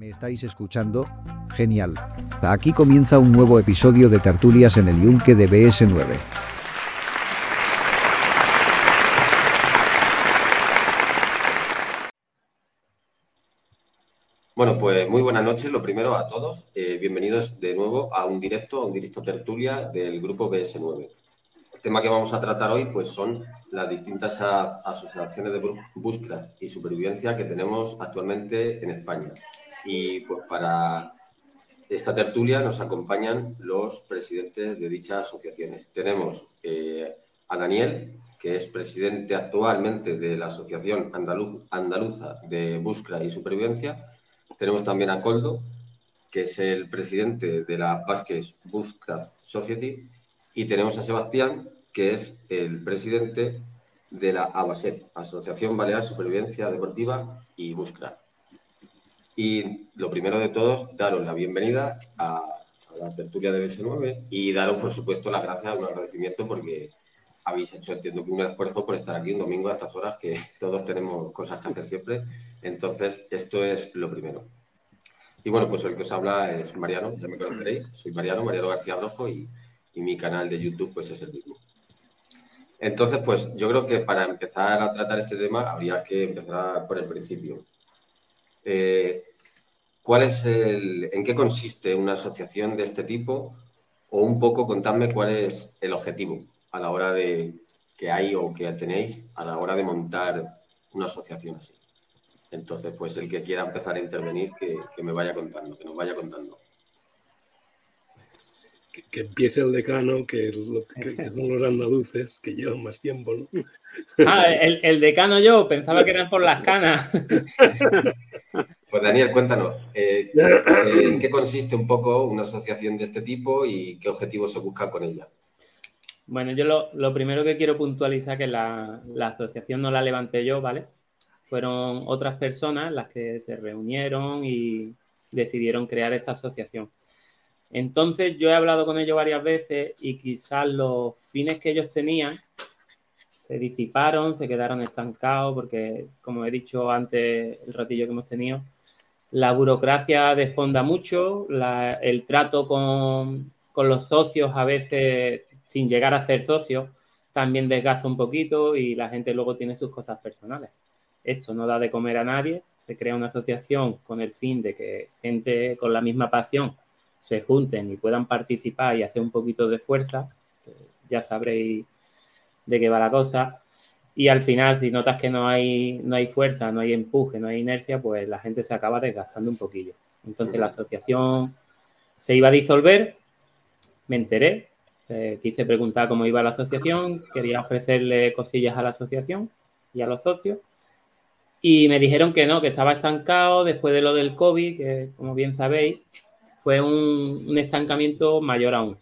¿Me estáis escuchando? Genial. Aquí comienza un nuevo episodio de Tertulias en el Yunque de BS9. Bueno, pues muy buenas noches, lo primero a todos. Eh, bienvenidos de nuevo a un directo, a un directo tertulia del grupo BS9. El tema que vamos a tratar hoy pues son las distintas asociaciones de búsqueda y supervivencia que tenemos actualmente en España. Y pues para esta tertulia nos acompañan los presidentes de dichas asociaciones. Tenemos eh, a Daniel, que es presidente actualmente de la Asociación Andaluz- Andaluza de Búsqueda y Supervivencia. Tenemos también a Coldo, que es el presidente de la Basques Bushcraft Society. Y tenemos a Sebastián, que es el presidente de la ABASEP, Asociación Balear Supervivencia Deportiva y Bushcraft. Y lo primero de todos, daros la bienvenida a, la tertulia de BS9 y daros, por supuesto, las gracias, un agradecimiento porque habéis hecho, entiendo que un esfuerzo por estar aquí un domingo a estas horas, que todos tenemos cosas que hacer siempre. Entonces, esto es lo primero. Y bueno, pues el que os habla es Mariano, ya me conoceréis. Soy Mariano, Mariano García Rojo y, y mi canal de YouTube pues es el mismo. Entonces, pues yo creo que para empezar a tratar este tema habría que empezar por el principio. Eh, ¿Cuál es el, en qué consiste una asociación de este tipo? O un poco contadme cuál es el objetivo a la hora de que hay o que tenéis a la hora de montar una asociación así. Entonces, pues el que quiera empezar a intervenir, que, que me vaya contando, que nos vaya contando. Que, que empiece el decano, que, es lo- que- que son los andaluces, que llevan más tiempo, ¿no? Ah, el, el decano yo, pensaba que eran por las canas. Pues Daniel, cuéntanos, eh, eh, ¿en qué consiste un poco una asociación de este tipo y qué objetivos se busca con ella? Bueno, yo lo, lo primero que quiero puntualizar que la, la asociación no la levanté yo, ¿vale? Fueron otras personas las que se reunieron y decidieron crear esta asociación. Entonces yo he hablado con ellos varias veces y quizás los fines que ellos tenían se disiparon, se quedaron estancados porque, como he dicho antes, el ratillo que hemos tenido, la burocracia desfonda mucho, el trato con, con los socios a veces sin llegar a ser socios también desgasta un poquito y la gente luego tiene sus cosas personales. Esto no da de comer a nadie, se crea una asociación con el fin de que gente con la misma pasión se junten y puedan participar y hacer un poquito de fuerza, ya sabréis de qué va la cosa. Y al final, si notas que no hay, no hay fuerza, no hay empuje, no hay inercia, pues la gente se acaba desgastando un poquillo. Entonces la asociación se iba a disolver, me enteré, eh, quise preguntar cómo iba la asociación, quería ofrecerle cosillas a la asociación y a los socios. Y me dijeron que no, que estaba estancado después de lo del COVID, que como bien sabéis, fue un, estancamiento mayor aún.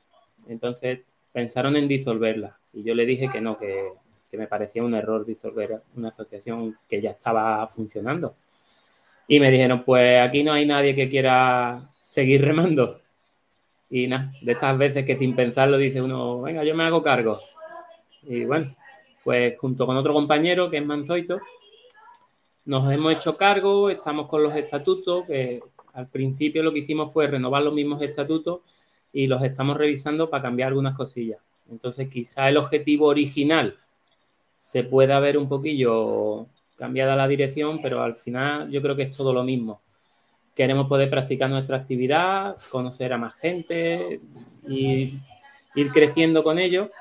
Entonces pensaron en disolverla. Y yo le dije que no, que, que me parecía un error disolver una asociación que ya estaba funcionando. Y me dijeron, pues aquí no hay nadie que quiera seguir remando. Y nada, de estas veces que sin pensarlo dice uno, venga, yo me hago cargo. Y bueno, pues junto con otro compañero que es Manzoito, nos hemos hecho cargo, estamos con los estatutos, que al principio lo que hicimos fue renovar los mismos estatutos y los estamos revisando para cambiar algunas cosillas. Entonces, quizá el objetivo original se pueda ver un poquillo cambiada la dirección, pero al final yo creo que es todo lo mismo. Queremos poder practicar nuestra actividad, conocer a más gente y ir creciendo con ello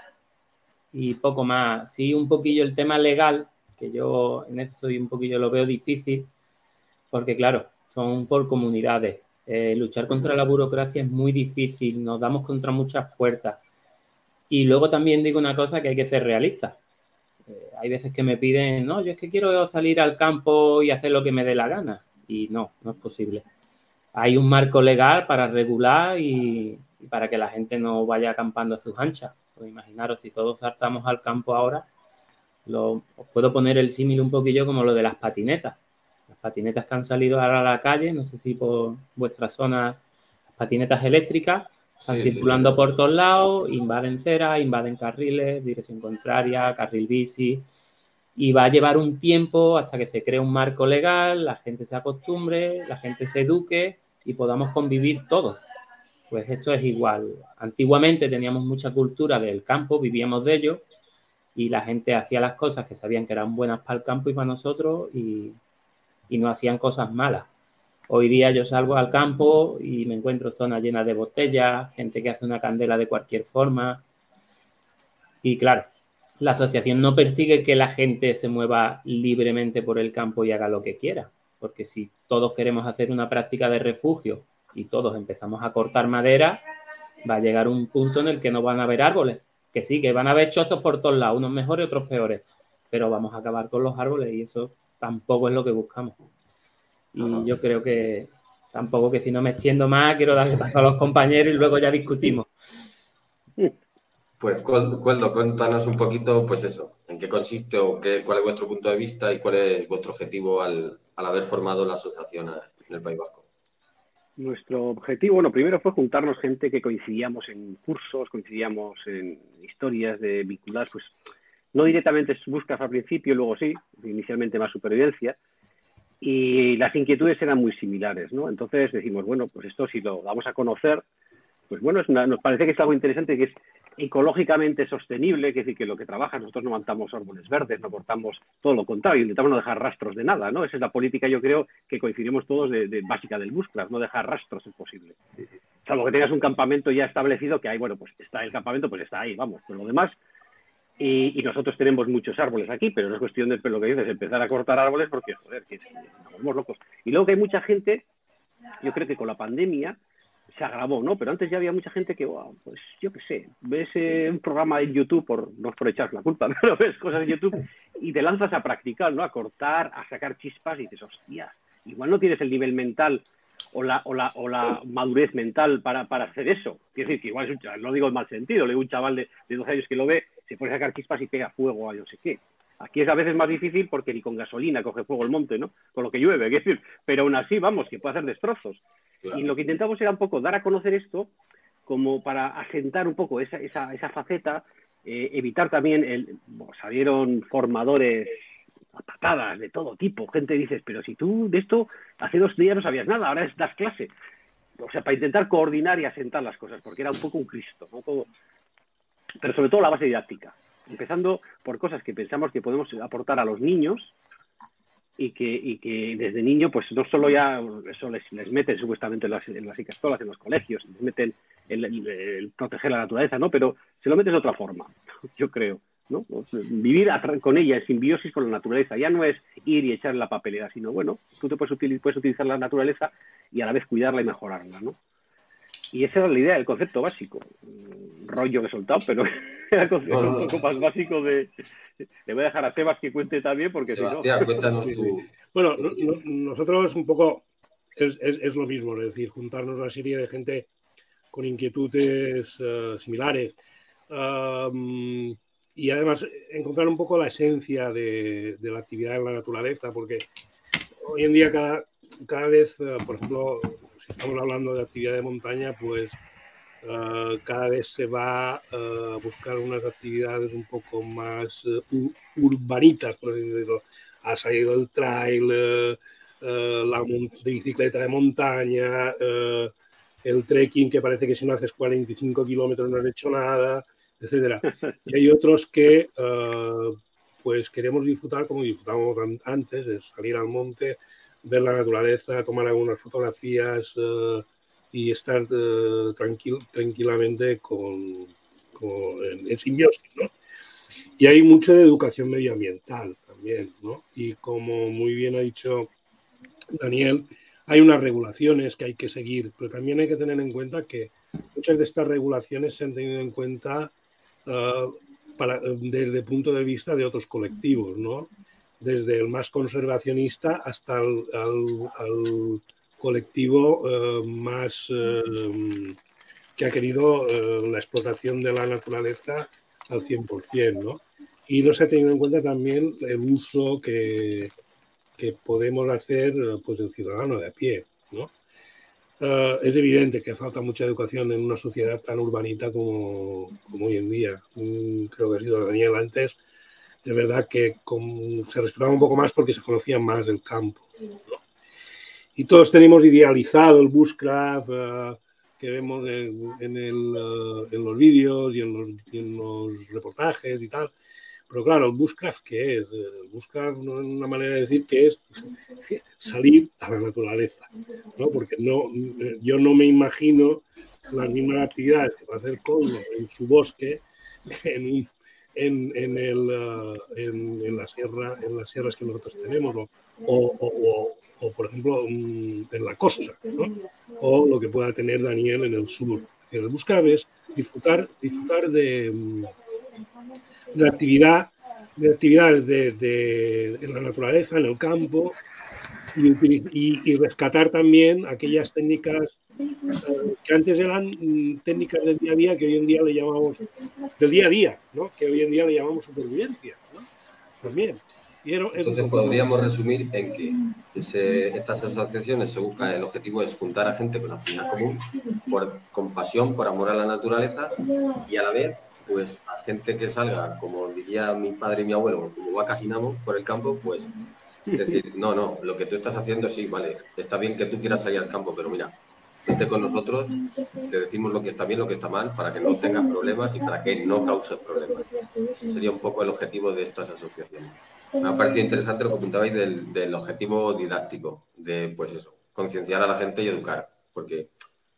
y poco más. Sí, un poquillo el tema legal, que yo en eso soy un poquillo lo veo difícil, porque claro, son por comunidades. Eh, luchar contra la burocracia es muy difícil, nos damos contra muchas puertas. Y luego también digo una cosa que hay que ser realista. Eh, hay veces que me piden, no, yo es que quiero salir al campo y hacer lo que me dé la gana. Y no, no es posible. Hay un marco legal para regular y, y para que la gente no vaya acampando a sus anchas. Pues imaginaros, si todos saltamos al campo ahora, lo, os puedo poner el símil un poquillo como lo de las patinetas. Patinetas que han salido ahora a la calle, no sé si por vuestra zona, patinetas eléctricas, están Sí, sí. circulando por todos lados, invaden ceras, invaden carriles, dirección contraria, carril bici. y va a llevar un tiempo hasta que se cree un marco legal, la gente se acostumbre, la gente se eduque y podamos convivir todos. Pues esto es igual. Antiguamente teníamos mucha cultura del campo, vivíamos de ello y la gente hacía las cosas que sabían que eran buenas para el campo y para nosotros y, y no hacían cosas malas. Hoy día yo salgo al campo y me encuentro zonas llenas de botellas, gente que hace una candela de cualquier forma. Y claro, la asociación no persigue que la gente se mueva libremente por el campo y haga lo que quiera, porque si todos queremos hacer una práctica de refugio y todos empezamos a cortar madera, va a llegar un punto en el que no van a haber árboles, que sí, que van a haber chozos por todos lados, unos mejores y otros peores, pero vamos a acabar con los árboles y eso tampoco es lo que buscamos. Y yo creo que tampoco que si no me extiendo más, quiero darle paso a los compañeros y luego ya discutimos. Pues Cueldo, cuéntanos un poquito, pues eso, en qué consiste o qué, cuál es vuestro punto de vista y cuál es vuestro objetivo al, haber formado la asociación en el País Vasco. Nuestro objetivo, bueno, primero fue juntarnos gente que coincidíamos en cursos, coincidíamos en historias de vincular, pues no directamente buscas al principio, luego sí, inicialmente más supervivencia, y las inquietudes eran muy similares, ¿no? Entonces decimos, bueno, pues esto si lo vamos a conocer, pues bueno, nos parece que es algo interesante, que es ecológicamente sostenible, que es decir, que lo que trabaja, nosotros no matamos árboles verdes, no cortamos todo lo contrario, intentamos no dejar rastros de nada, ¿no? Esa es la política, yo creo, que coincidimos todos de, básica del Bushcraft, no dejar rastros es posible. Salvo que tengas un campamento ya establecido, que hay, bueno, pues está el campamento, pues está ahí, vamos, pero lo demás. Y, nosotros tenemos muchos árboles aquí, pero no es cuestión de lo que dices, empezar a cortar árboles porque, joder, que estamos locos. Y luego que hay mucha gente, yo creo que con la pandemia, se agravó, ¿no? Pero antes ya había mucha gente que, pues yo qué sé, ves eh, un programa en YouTube, por, no es por echar la culpa, pero ves cosas en YouTube y te lanzas a practicar, ¿no? A cortar, a sacar chispas y dices, hostia, igual no tienes el nivel mental o la, o la, o la madurez mental para, para hacer eso. Quiero decir que igual es un chaval, no digo en mal sentido, le digo un chaval de, de 12 años que lo ve, se a sacar chispas y pega fuego a no sé qué. Aquí es a veces más difícil porque ni con gasolina coge fuego el monte, ¿no? Con lo que llueve, decir, pero aún así, vamos, que puede hacer destrozos. Y lo que intentamos era un poco dar a conocer esto como para asentar un poco esa, esa, esa faceta, eh, evitar también, el, salieron formadores a patadas de todo tipo, gente dices, pero si tú de esto hace dos días no sabías nada, ahora das clase. O sea, para intentar coordinar y asentar las cosas, porque era un poco un Cristo, ¿no? Pero sobre todo la base didáctica empezando por cosas que pensamos que podemos aportar a los niños y que, desde niño, pues no solo ya eso les, meten supuestamente en las, en las en los colegios, les meten el, proteger la naturaleza, ¿no? Pero se lo metes de otra forma, yo creo. ¿no? Vivir con ella en simbiosis con la naturaleza. Ya no es ir y echar la papelera, sino bueno, tú te puedes, puedes utilizar la naturaleza y a la vez cuidarla y mejorarla, ¿no? Y esa era la idea, el concepto básico. rollo que he soltado, pero era el concepto un poco más básico de. Le voy a dejar a Sebas que cuente también, porque si no. cuéntanos tú. Bueno, nosotros un poco es, es, lo mismo, es decir, juntarnos una serie de gente con inquietudes uh, similares. Um, y además encontrar un poco la esencia de, de, la actividad en la naturaleza, porque hoy en día cada, cada vez, uh, por ejemplo, estamos hablando de actividad de montaña, pues uh, cada vez se va a buscar unas actividades un poco más uh, urbanitas, por así decirlo. Ha salido el trail, la bicicleta de montaña, el trekking, que parece que si no haces 45 kilómetros no has hecho nada, etcétera. Y hay otros que pues queremos disfrutar como disfrutábamos antes, de salir al monte, ver la naturaleza, tomar algunas fotografías eh, y estar eh, tranquil, tranquilamente con, en, simbiosis, ¿no? Y hay mucho de educación medioambiental también, ¿no? Y como muy bien ha dicho Daniel, hay unas regulaciones que hay que seguir, pero también hay que tener en cuenta que muchas de estas regulaciones se han tenido en cuenta uh, para, desde el punto de vista de otros colectivos, ¿no? Desde el más conservacionista hasta el al, colectivo eh, más eh, que ha querido eh, la explotación de la naturaleza al 100%, ¿no? Y no se ha tenido en cuenta también el uso que, que podemos hacer pues, el ciudadano de a pie, ¿no? es evidente que falta mucha educación en una sociedad tan urbanita como, como hoy en día. Mm, creo que ha sido Daniel antes, es verdad que se respetaba un poco más porque se conocía más del campo. Y todos tenemos idealizado el bushcraft eh, que vemos en, eh, los vídeos y en los, reportajes y tal. Pero claro, el bushcraft, ¿qué es? El bushcraft, una manera de decir que es salir a la naturaleza, ¿no? Porque no, yo no me imagino las mismas actividades que va a hacer Colmo en su bosque en un en, en, el, uh, en, en, la sierra, en las sierras que nosotros tenemos, o, o, o, por ejemplo en la costa, o lo que pueda tener Daniel en el sur. El buscar es disfrutar, disfrutar de, de actividad, de actividades de, de, en la naturaleza, en el campo, y, rescatar también aquellas técnicas eh, que antes eran mm, técnicas del día a día que hoy en día le llamamos del día a día, ¿no? que hoy en día le llamamos supervivencia. ¿no? También. Entonces podríamos resumir en que estas asociaciones se buscan, el objetivo es juntar a gente con afinidad común, por compasión, por amor a la naturaleza y a la vez, pues a gente que salga, como diría mi padre y mi abuelo, como vacas y por el campo, pues decir, no, no, lo que tú estás haciendo sí, vale, está bien que tú quieras salir al campo, pero mira, vente con nosotros, te decimos lo que está bien, lo que está mal, para que no tengas problemas y para que no causes problemas. Sería un poco el objetivo de estas asociaciones. Me ha parecido interesante lo que apuntabais del, del objetivo didáctico, de pues eso, concienciar a la gente y educar, porque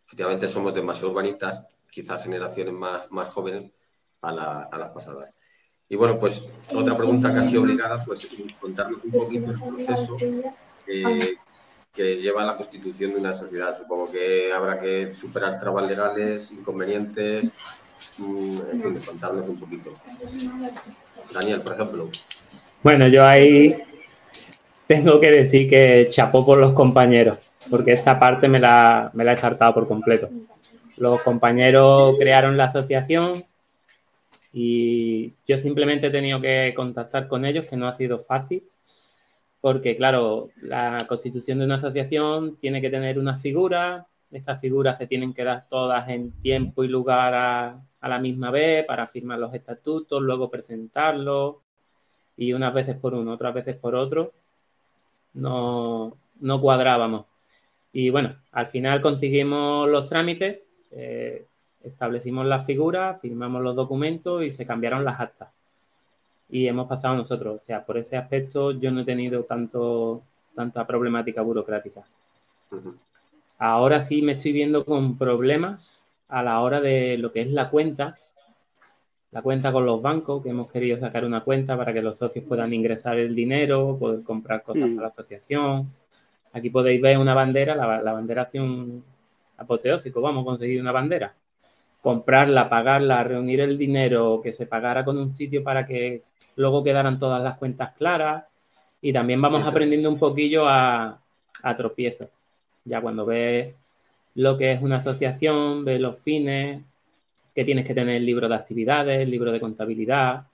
efectivamente somos demasiado urbanitas, quizás generaciones más, más jóvenes a las pasadas. Y bueno, pues otra pregunta casi obligada, pues contarnos un poquito el proceso eh, que lleva a la constitución de una sociedad. Supongo que habrá que superar trabas legales, inconvenientes, mmm, contarnos un poquito. Daniel, por ejemplo. Bueno, yo ahí tengo que decir que chapó por los compañeros, porque esta parte me la, me la he saltado por completo. Los compañeros crearon la asociación, y yo simplemente he tenido que contactar con ellos, que no ha sido fácil, porque claro, la constitución de una asociación tiene que tener una figura, estas figuras se tienen que dar todas en tiempo y lugar a, a la misma vez para firmar los estatutos, luego presentarlos, y unas veces por uno, otras veces por otro, no, no cuadrábamos. Y bueno, al final conseguimos los trámites. Eh, establecimos las figuras, firmamos los documentos y se cambiaron las actas. Y hemos pasado nosotros. O sea, por ese aspecto yo no he tenido tanto, tanta problemática burocrática. Ahora sí me estoy viendo con problemas a la hora de lo que es la cuenta, la cuenta con los bancos, que hemos querido sacar una cuenta para que los socios puedan ingresar el dinero, poder comprar cosas para la asociación. Aquí podéis ver una bandera, la, la bandera hace un apoteósico, vamos a conseguir una bandera comprarla, pagarla, reunir el dinero, que se pagara con un sitio para que luego quedaran todas las cuentas claras. Y también vamos aprendiendo un poquillo a, a tropiezos. Ya cuando ves lo que es una asociación, ves los fines, que tienes que tener el libro de actividades, el libro de contabilidad,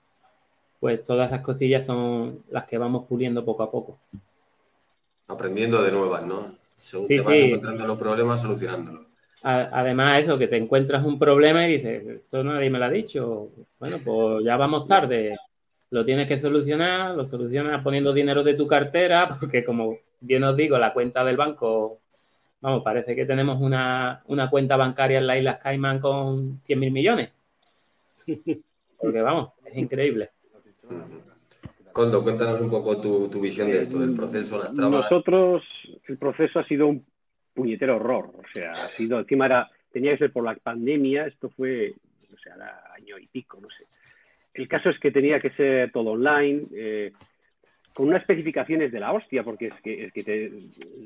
pues todas esas cosillas son las que vamos puliendo poco a poco. Aprendiendo de nuevas, ¿no? Según te vas encontrando los problemas, solucionándolos además eso, que te encuentras un problema y dices, esto nadie me lo ha dicho. Bueno, pues ya vamos tarde. Lo tienes que solucionar, lo solucionas poniendo dinero de tu cartera, porque como bien os digo, la cuenta del banco, vamos, parece que tenemos una, cuenta bancaria en las Islas Caimán con 100 mil millones. Porque vamos, es increíble. Coldo, cuéntanos un poco tu, tu visión de esto, del proceso, las trabas. Nosotros, el proceso ha sido un puñetero horror. O sea, ha sido, encima era, tenía que ser por la pandemia, esto fue, no sé, año y pico, no sé. El caso es que tenía que ser todo online, eh, con unas especificaciones de la hostia, porque es que, es que te,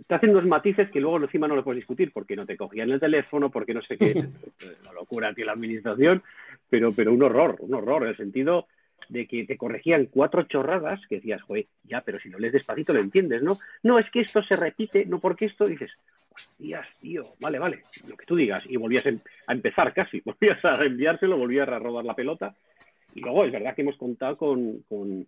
te, hacen unos matices que luego encima no lo puedes discutir, porque no te cogían el teléfono, porque no sé qué, la locura tiene la administración, pero, pero un horror, un horror, en el sentido de que te corregían cuatro chorradas que decías, joder, ya, pero si no lees despacito lo entiendes, ¿no? No, es que esto se repite, no porque esto, dices, hostias, tío, vale, vale, lo que tú digas, y volvías em, a empezar casi, volvías a reenviárselo, volvías a rodar la pelota, y luego es verdad que hemos contado con, con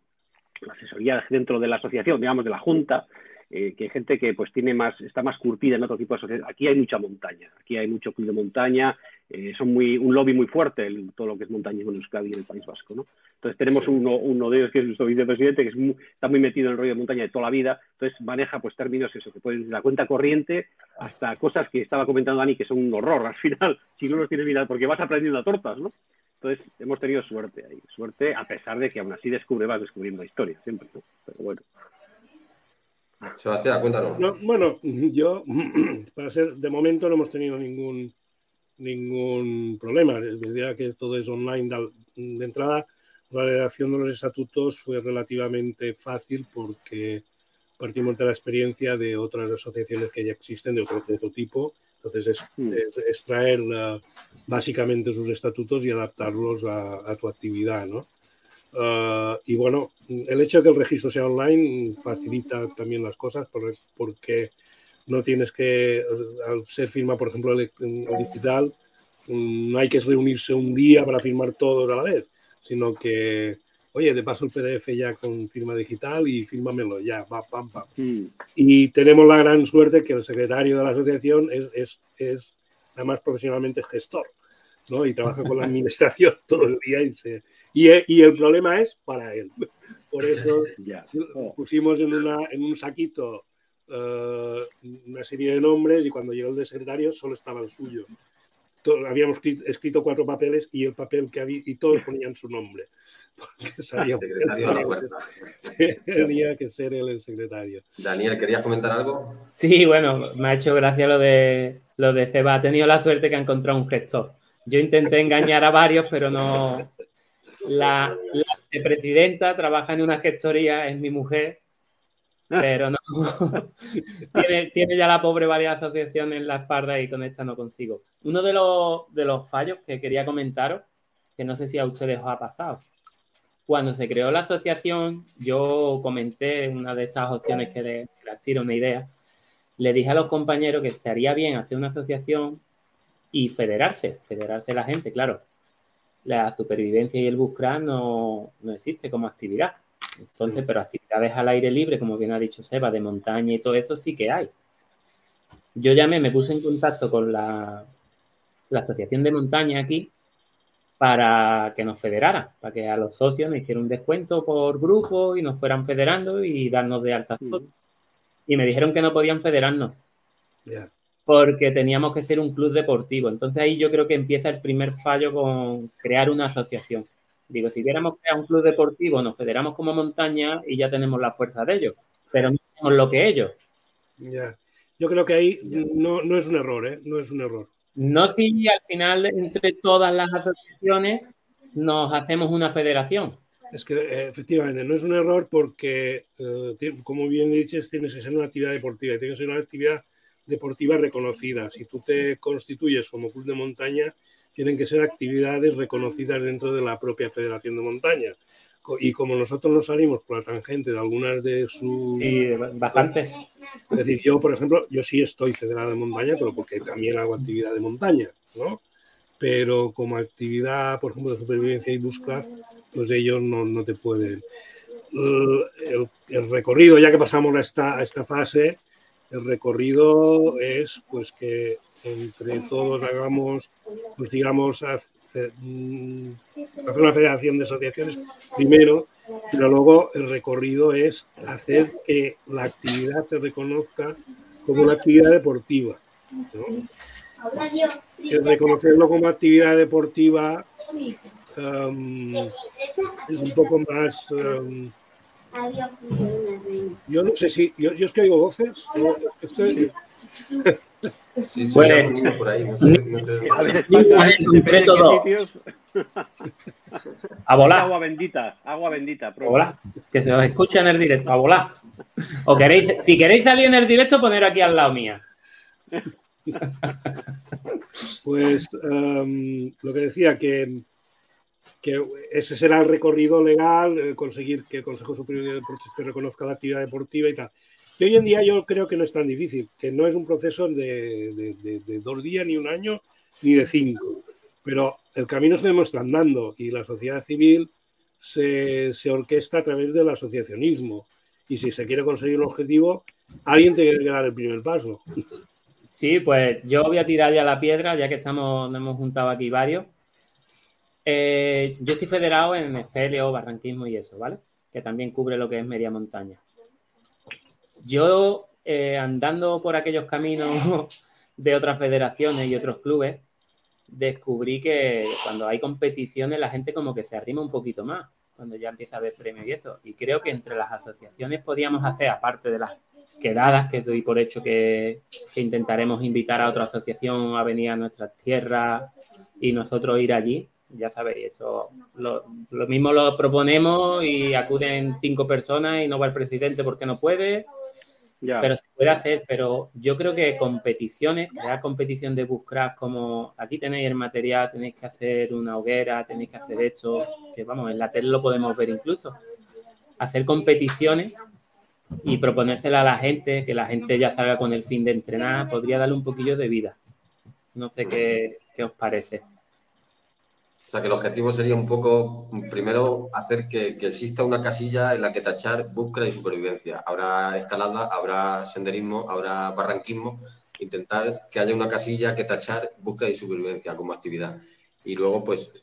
la asesoría dentro de la asociación, digamos, de la Junta, eh, que hay gente que pues tiene más, está más curtida en otro tipo de asociaciones. Aquí hay mucha montaña, aquí hay mucho club de montaña, eh, son muy, un lobby muy fuerte, todo lo que es montañismo en Euskadi y en el País Vasco. ¿no? Entonces tenemos uno, uno, de ellos que es nuestro vicepresidente, que es está muy metido en el rollo de montaña de toda la vida, entonces maneja pues términos eso, que pueden la cuenta corriente hasta cosas que estaba comentando Dani que son un horror al final, si no los tienes mirado, porque vas aprendiendo a tortas, ¿no? Entonces hemos tenido suerte ahí, suerte a pesar de que aún así descubre, vas descubriendo la historia siempre, ¿no? Pero bueno. Sebastián, cuéntanos. bueno, yo, para ser, de momento no hemos tenido ningún ningún problema. Desde que todo es online de entrada, la redacción de los estatutos fue relativamente fácil porque partimos de la experiencia de otras asociaciones que ya existen de otro, tipo. Entonces es, mm. extraer básicamente sus estatutos y adaptarlos a, tu actividad. ¿no? Ah, y bueno, el hecho de que el registro sea online facilita también las cosas porque no tienes que, al ser firma, por ejemplo, digital, no hay que reunirse un día para firmar todos a la vez, sino que, oye, te paso el PDF ya con firma digital y fírmamelo ya, va, pam, pam. Mm. Y tenemos la gran suerte que el secretario de la asociación es, es, es además profesionalmente gestor, ¿no? Y trabaja con la administración todo el día y, se, y, y el problema es para él. Por eso pusimos en, una, en un saquito eh, una serie de nombres y cuando llegó el de secretario solo estaba el suyo. habíamos escrito cuatro papeles y el papel que había y todos ponían su nombre. Porque sabíamos que tenía que ser él el secretario. Daniel, ¿querías comentar algo? Sí, bueno, me ha hecho gracia lo de lo de Ceba. Ha tenido la suerte que ha encontrado un gestor. Yo intenté engañar a varios, pero no. La, la presidenta trabaja en una gestoría, es mi mujer, pero no. tiene, ya la pobre varias asociaciones en la espalda y con esta no consigo. Uno de los, de los fallos que quería comentaros, que no sé si a ustedes os ha pasado. Cuando se creó la asociación, yo comenté una de estas opciones que les, tiro una idea. Le dije a los compañeros que estaría bien hacer una asociación y federarse, federarse la gente, claro. La supervivencia y el buscar no, no existe como actividad. Entonces, pero actividades al aire libre, como bien ha dicho Seba, de montaña y todo eso sí que hay. Yo llamé, me puse en contacto con la, la asociación de montaña aquí para que nos federara, para que a los socios nos hicieran un descuento por grupo y nos fueran federando y darnos de alta Y me dijeron que no podían federarnos. Porque teníamos que ser un club deportivo. Entonces ahí yo creo que empieza el primer fallo con crear una asociación. Digo, si hubiéramos creado un club deportivo, nos federamos como montaña y ya tenemos la fuerza de ellos, pero no tenemos lo que ellos. Ya. Yo creo que ahí no, no, es un error, ¿eh? No es un error. No si al final entre todas las asociaciones nos hacemos una federación. Es que eh, efectivamente no es un error porque, eh, como bien dices, tienes que ser una actividad deportiva y tienes que ser una actividad deportiva reconocida. Si tú te constituyes como club de montaña, tienen que ser actividades reconocidas dentro de la propia Federación de Montaña. Y como nosotros nos salimos por la tangente de algunas de sus... Sí, bastantes. Es decir, yo, por ejemplo, yo sí estoy federado de montaña, pero porque también hago actividad de montaña, ¿no? Pero como actividad, por ejemplo, de supervivencia y búsqueda, pues ellos no, no te pueden... El, el, recorrido, ya que pasamos a esta, a esta fase, el recorrido es pues que entre todos hagamos, pues digamos, mm, hacer, una federación de asociaciones primero, pero luego el recorrido es hacer que la actividad se reconozca como una actividad deportiva. El reconocerlo como actividad deportiva um, es un poco más... Um, yo no sé si. Yo, yo es que oigo voces. Estoy... Sí, sí, pues, por ahí. No sé, A volar. Agua bendita, agua bendita. Que se os escuche en el directo, a volar. O queréis, si queréis salir en el directo, poner aquí al lado mía. Pues um, lo que decía, que que ese será el recorrido legal, eh, conseguir que el Consejo Superior de Deportes reconozca la actividad deportiva y tal. Y hoy en día yo creo que no es tan difícil, que no es un proceso de, de, dos días, ni un año, ni de cinco. Pero el camino se demuestra andando y la sociedad civil se, se orquesta a través del asociacionismo. Y si se quiere conseguir un objetivo, alguien tiene que dar el primer paso. Sí, pues yo voy a tirar ya la piedra, ya que estamos, nos hemos juntado aquí varios. Eh, yo estoy federado en espeleo, barranquismo y eso, ¿vale? Que también cubre lo que es media montaña. Yo, eh, andando por aquellos caminos de otras federaciones y otros clubes, descubrí que cuando hay competiciones la gente como que se arrima un poquito más, cuando ya empieza a haber premios y eso. Y creo que entre las asociaciones podíamos hacer, aparte de las quedadas, que doy por hecho que, que intentaremos invitar a otra asociación a venir a nuestras tierras y nosotros ir allí, ya sabéis, esto lo, lo, mismo lo proponemos y acuden cinco personas y no va el presidente porque no puede. Ya. Pero se puede hacer, pero yo creo que competiciones, crear competición de Bushcraft como aquí tenéis el material, tenéis que hacer una hoguera, tenéis que hacer esto, que vamos, en la tele lo podemos ver incluso. Hacer competiciones y proponérsela a la gente, que la gente ya salga con el fin de entrenar, podría darle un poquillo de vida. No sé qué, qué os parece. Sea, que el objetivo sería un poco, primero, hacer que, que, exista una casilla en la que tachar búsqueda y supervivencia. Habrá escalada, habrá senderismo, habrá barranquismo. Intentar que haya una casilla que tachar búsqueda y supervivencia como actividad. Y luego, pues...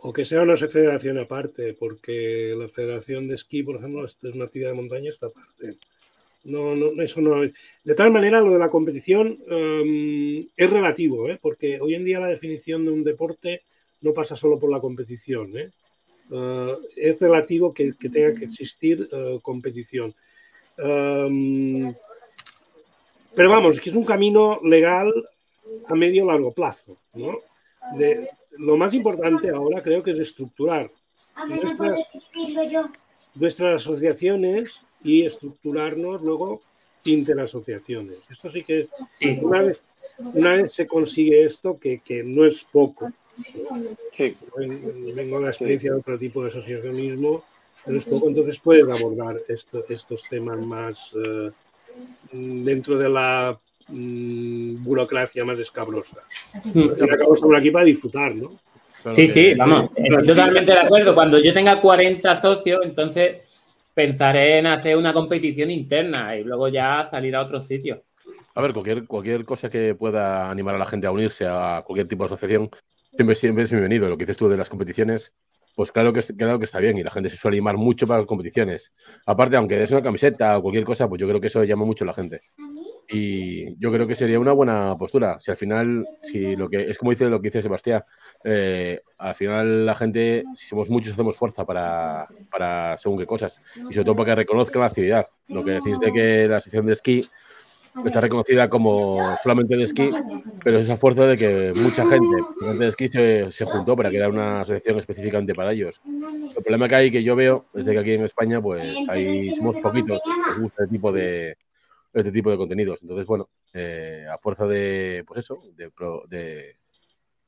O que sea una federación aparte, porque la federación de esquí, por ejemplo, es una actividad de montaña, está aparte. No, no, eso no es. De tal manera, lo de la competición um, es relativo, ¿eh? porque hoy en día la definición de un deporte no pasa solo por la competición. ¿eh? Uh, es relativo que, que, tenga que existir uh, competición. Um, pero vamos, que es un camino legal a medio largo plazo. ¿no? De, lo más importante ahora creo que es estructurar nuestras, nuestras asociaciones y estructurarnos luego interasociaciones. Esto sí que sí. Una, vez, una vez se consigue esto, que, que no es poco, Sí. Vengo de la experiencia de otro tipo de asociacionismo, pero es poco, entonces puedes abordar esto, estos temas más uh, dentro de la um, burocracia más escabrosa. Mm. Estamos aquí para disfrutar, ¿no? Claro sí, que... sí, vamos, estoy totalmente de acuerdo. Cuando yo tenga 40 socios, entonces pensaré en hacer una competición interna y luego ya salir a otros sitios. A ver, cualquier, cualquier cosa que pueda animar a la gente a unirse a cualquier tipo de asociación siempre, siempre es bienvenido. Lo que dices tú de las competiciones, pues claro que, claro que está bien y la gente se suele animar mucho para las competiciones. Aparte, aunque es una camiseta o cualquier cosa, pues yo creo que eso llama mucho a la gente. Y yo creo que sería una buena postura. Si al final, si lo que es como dice lo que dice Sebastián, eh, al final la gente, si somos muchos, hacemos fuerza para, para según qué cosas. Y sobre todo para que reconozcan la actividad. Lo que decís de que la sección de esquí está reconocida como solamente de esquí, pero es esa fuerza de que mucha gente de esquí se, se, juntó para crear una asociación específicamente para ellos. El problema que hay, que yo veo, es de que aquí en España, pues hay, somos poquitos que gusta este tipo de, este tipo de contenidos. Entonces, bueno, eh, a fuerza de, pues eso, de, de,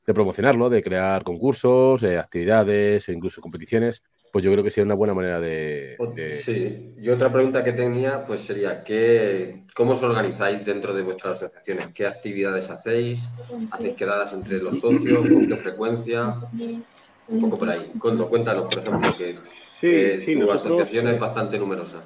de promocionarlo, de crear concursos, eh, actividades e incluso competiciones, pues yo creo que sería una buena manera de, de... Sí, y otra pregunta que tenía pues sería, ¿qué, ¿cómo os organizáis dentro de vuestras asociaciones? ¿Qué actividades hacéis? ¿Hacéis quedadas entre los socios? ¿Con qué frecuencia? Un poco por ahí. Cuéntanos, por ejemplo, que sí, eh, sí, tu nosotros... asociación es bastante numerosa.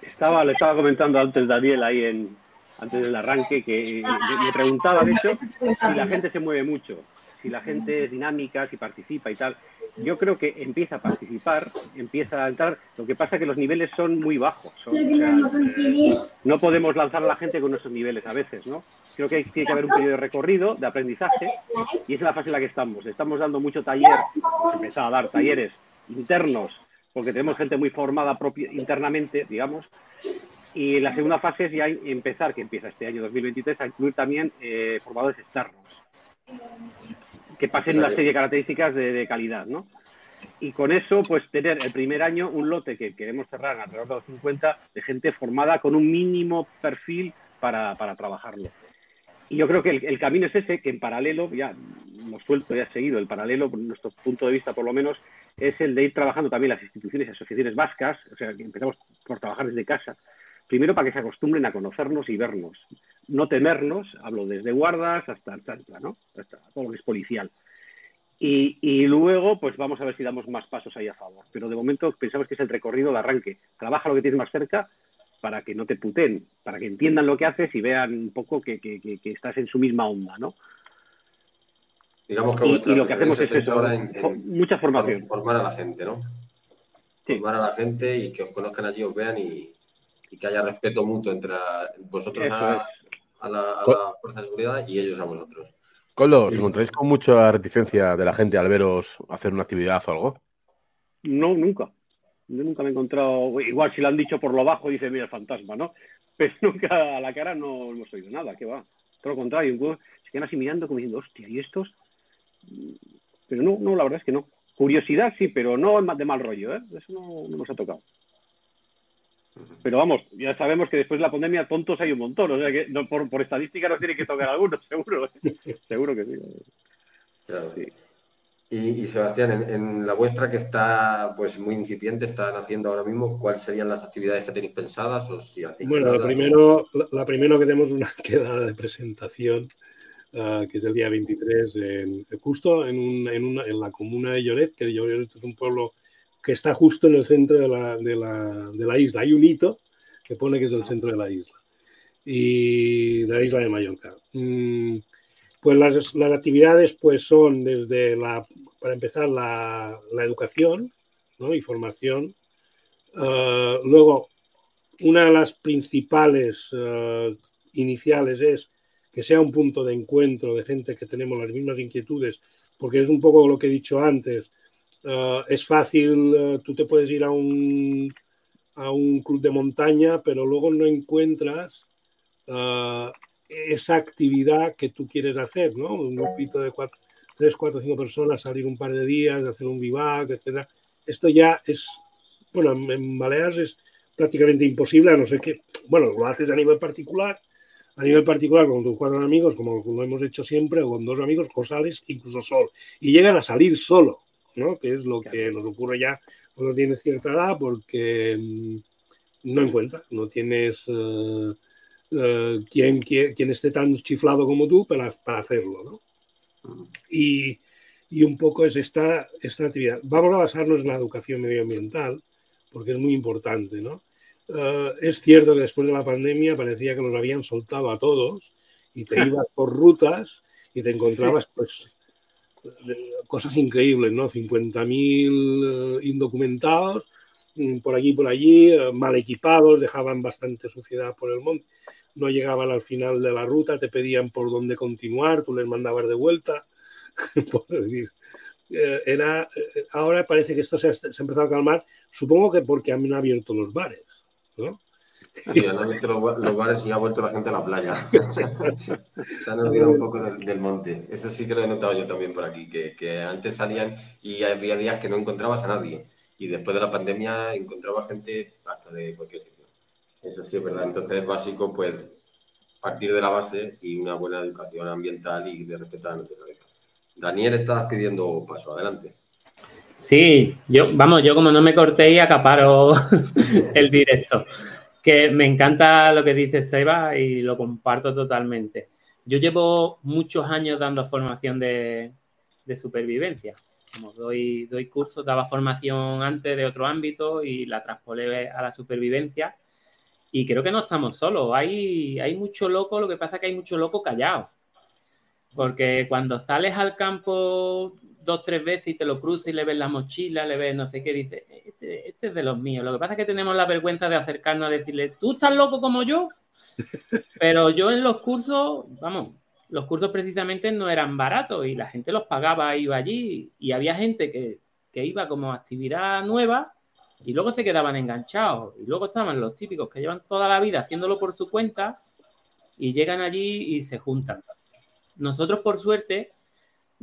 Estaba, le estaba comentando antes Daniel ahí en, antes del arranque que me preguntaba, de hecho, si la gente se mueve mucho, si la gente es dinámica, si participa y tal yo creo que empieza a participar, empieza a entrar. Lo que pasa es que los niveles son muy bajos. Son, o sea, no podemos lanzar a la gente con esos niveles a veces, ¿no? Creo que tiene que haber un periodo de recorrido, de aprendizaje, y es la fase en la que estamos. Estamos dando mucho taller, empezado a dar talleres internos, porque tenemos gente muy formada propia, internamente, digamos. Y la segunda fase es ya empezar, que empieza este año 2023, a incluir también eh, formadores externos que pasen una serie de características de, de, calidad, ¿no? Y con eso, pues tener el primer año un lote que queremos cerrar alrededor de los 50 de gente formada con un mínimo perfil para, para trabajarlo. Y yo creo que el, el, camino es ese, que en paralelo, ya hemos suelto, ya seguido, el paralelo, por nuestro punto de vista por lo menos, es el de ir trabajando también las instituciones y asociaciones vascas, o sea, que empezamos por trabajar desde casa, primero para que se acostumbren a conocernos y vernos, no temernos, hablo desde guardas hasta, hasta, ¿no? hasta todo lo que es policial. Y, y, luego, pues vamos a ver si damos más pasos ahí a favor. Pero de momento pensamos que es el recorrido de arranque. Trabaja lo que tienes más cerca para que no te puten, para que entiendan lo que haces y vean un poco que, que, que, estás en su misma onda, ¿no? Digamos que y, lo que hacemos es eso, mucha formación. Formar a la gente, ¿no? Formar a la gente y que os conozcan allí, os vean y, que haya respeto mutuo entre vosotros a, la, fuerza de seguridad y ellos a vosotros. Coldo, ¿os encontráis con mucha reticencia de la gente al veros hacer una actividad o algo? No, nunca. Yo nunca me he encontrado, igual si lo han dicho por lo bajo, dice, mira, el fantasma, ¿no? Pero nunca a la cara no hemos oído nada, ¿qué va? Todo lo contrario, se quedan así mirando como diciendo, hostia, ¿y estos? Pero no, no, la verdad es que no. Curiosidad sí, pero no de mal rollo, ¿eh? Eso no, nos ha tocado. Pero vamos, ya sabemos que después de la pandemia tontos hay un montón, o sea que por, por, estadística nos tiene que tocar algunos, seguro. ¿eh? seguro que sí. Claro. sí. Y, Sebastián, en, la vuestra que está pues muy incipiente, están haciendo ahora mismo, ¿cuáles serían las actividades que tenéis pensadas? O si bueno, la primero, la, primero que tenemos una quedada de presentación, ah, que es el día 23, en, justo en, un, en, una, en, la comuna de Lloret, que Lloret es un pueblo que está justo en el centro de la, de la, de la isla. Hay un hito que pone que es el centro de la isla, y de la isla de Mallorca. Mm, pues las, las, actividades pues son desde la, para empezar, la, la educación ¿no? y formación. Uh, luego, una de las principales uh, iniciales es que sea un punto de encuentro de gente que tenemos las mismas inquietudes, porque es un poco lo que he dicho antes. Uh, es fácil, tú te puedes ir a un, a un club de montaña, pero luego no encuentras esa actividad que tú quieres hacer, ¿no? Un grupito de cuatro, tres, cuatro, cinco personas, salir un par de días, hacer un vivac, etc. Esto ya es, bueno, en Baleares es prácticamente imposible, a no ser que, bueno, lo haces a nivel particular, a nivel particular con tus cuatro amigos, como lo hemos hecho siempre, o con dos amigos, o sales incluso solo. Y llegas a salir solo, ¿no? Que es lo que nos ocurre ya cuando tienes cierta edad, porque mm, no encuentras, no tienes... Eh, eh, quien, quien, esté tan chiflado como tú para, para hacerlo. ¿no? Y, y, un poco es esta, esta actividad. Vamos a basarnos en la educación medioambiental, porque es muy importante. ¿no? Uh, es cierto que después de la pandemia parecía que nos habían soltado a todos y te ibas por rutas y te encontrabas pues cosas increíbles, ¿no? 50.000 uh, indocumentados mm, por aquí y por allí, uh, mal equipados, dejaban bastante suciedad por el monte no llegaban al final de la ruta, te pedían por dónde continuar, tú les mandabas de vuelta. decir, eh, era, eh, ahora parece que esto se ha, empezado a calmar, supongo que porque han abierto los bares, ¿no? Sí, han abierto los, bares y ha vuelto la gente a la playa. se han olvidado un poco del, monte. Eso sí que lo he notado yo también por aquí, que, que antes salían y había días que no encontrabas a nadie. Y después de la pandemia encontraba gente hasta de cualquier sitio. Eso sí es verdad. Entonces es básico, pues, partir de la base y una buena educación ambiental y de respeto a la naturaleza. Daniel, estás pidiendo paso. Adelante. Sí, yo, vamos, yo como no me corté y acaparo el directo. Que me encanta lo que dice Seba y lo comparto totalmente. Yo llevo muchos años dando formación de, supervivencia. Como doy, doy cursos, daba formación antes de otro ámbito y la traspolé a la supervivencia y creo que no estamos solos. Hay, hay mucho loco, lo que pasa es que hay mucho loco callado. Porque cuando sales al campo dos, tres veces y te lo cruzas y le ves la mochila, le ves no sé qué, dices, este, este, es de los míos. Lo que pasa es que tenemos la vergüenza de acercarnos a decirle, ¿tú estás loco como yo? Pero yo en los cursos, vamos, los cursos precisamente no eran baratos y la gente los pagaba, iba allí y había gente que, que iba como actividad nueva y luego se quedaban enganchados. Y luego estaban los típicos que llevan toda la vida haciéndolo por su cuenta y llegan allí y se juntan. Nosotros, por suerte,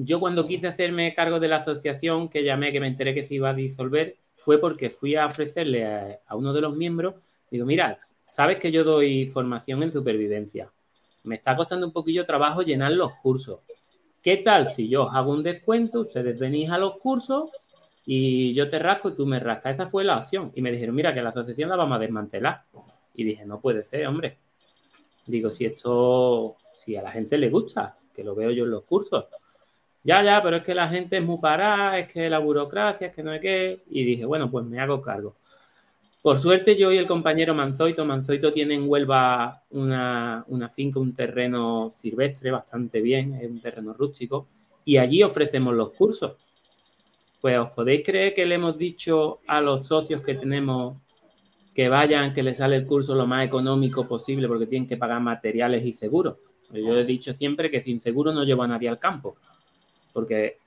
yo cuando quise hacerme cargo de la asociación que llamé, que me enteré que se iba a disolver, fue porque fui a ofrecerle a, uno de los miembros, digo, mira, sabes que yo doy formación en supervivencia. Me está costando un poquillo trabajo llenar los cursos. ¿Qué tal si yo os hago un descuento? Ustedes venís a los cursos y yo te rasco y tú me rascas. Esa fue la opción. Y me dijeron, mira, que la asociación la vamos a desmantelar. Y dije, no puede ser, hombre. Digo, si esto, si a la gente le gusta, que lo veo yo en los cursos. Ya, ya, pero es que la gente es muy parada, es que la burocracia, es que no hay qué. Y dije, bueno, pues me hago cargo. Por suerte, yo y el compañero Manzoito, Manzoito tiene en Huelva una, una finca, un terreno silvestre bastante bien, es un terreno rústico, y allí ofrecemos los cursos. Pues os podéis creer que le hemos dicho a los socios que tenemos que vayan, que les sale el curso lo más económico posible porque tienen que pagar materiales y seguros. Yo he dicho siempre que sin seguro no llevo a nadie al campo, porque,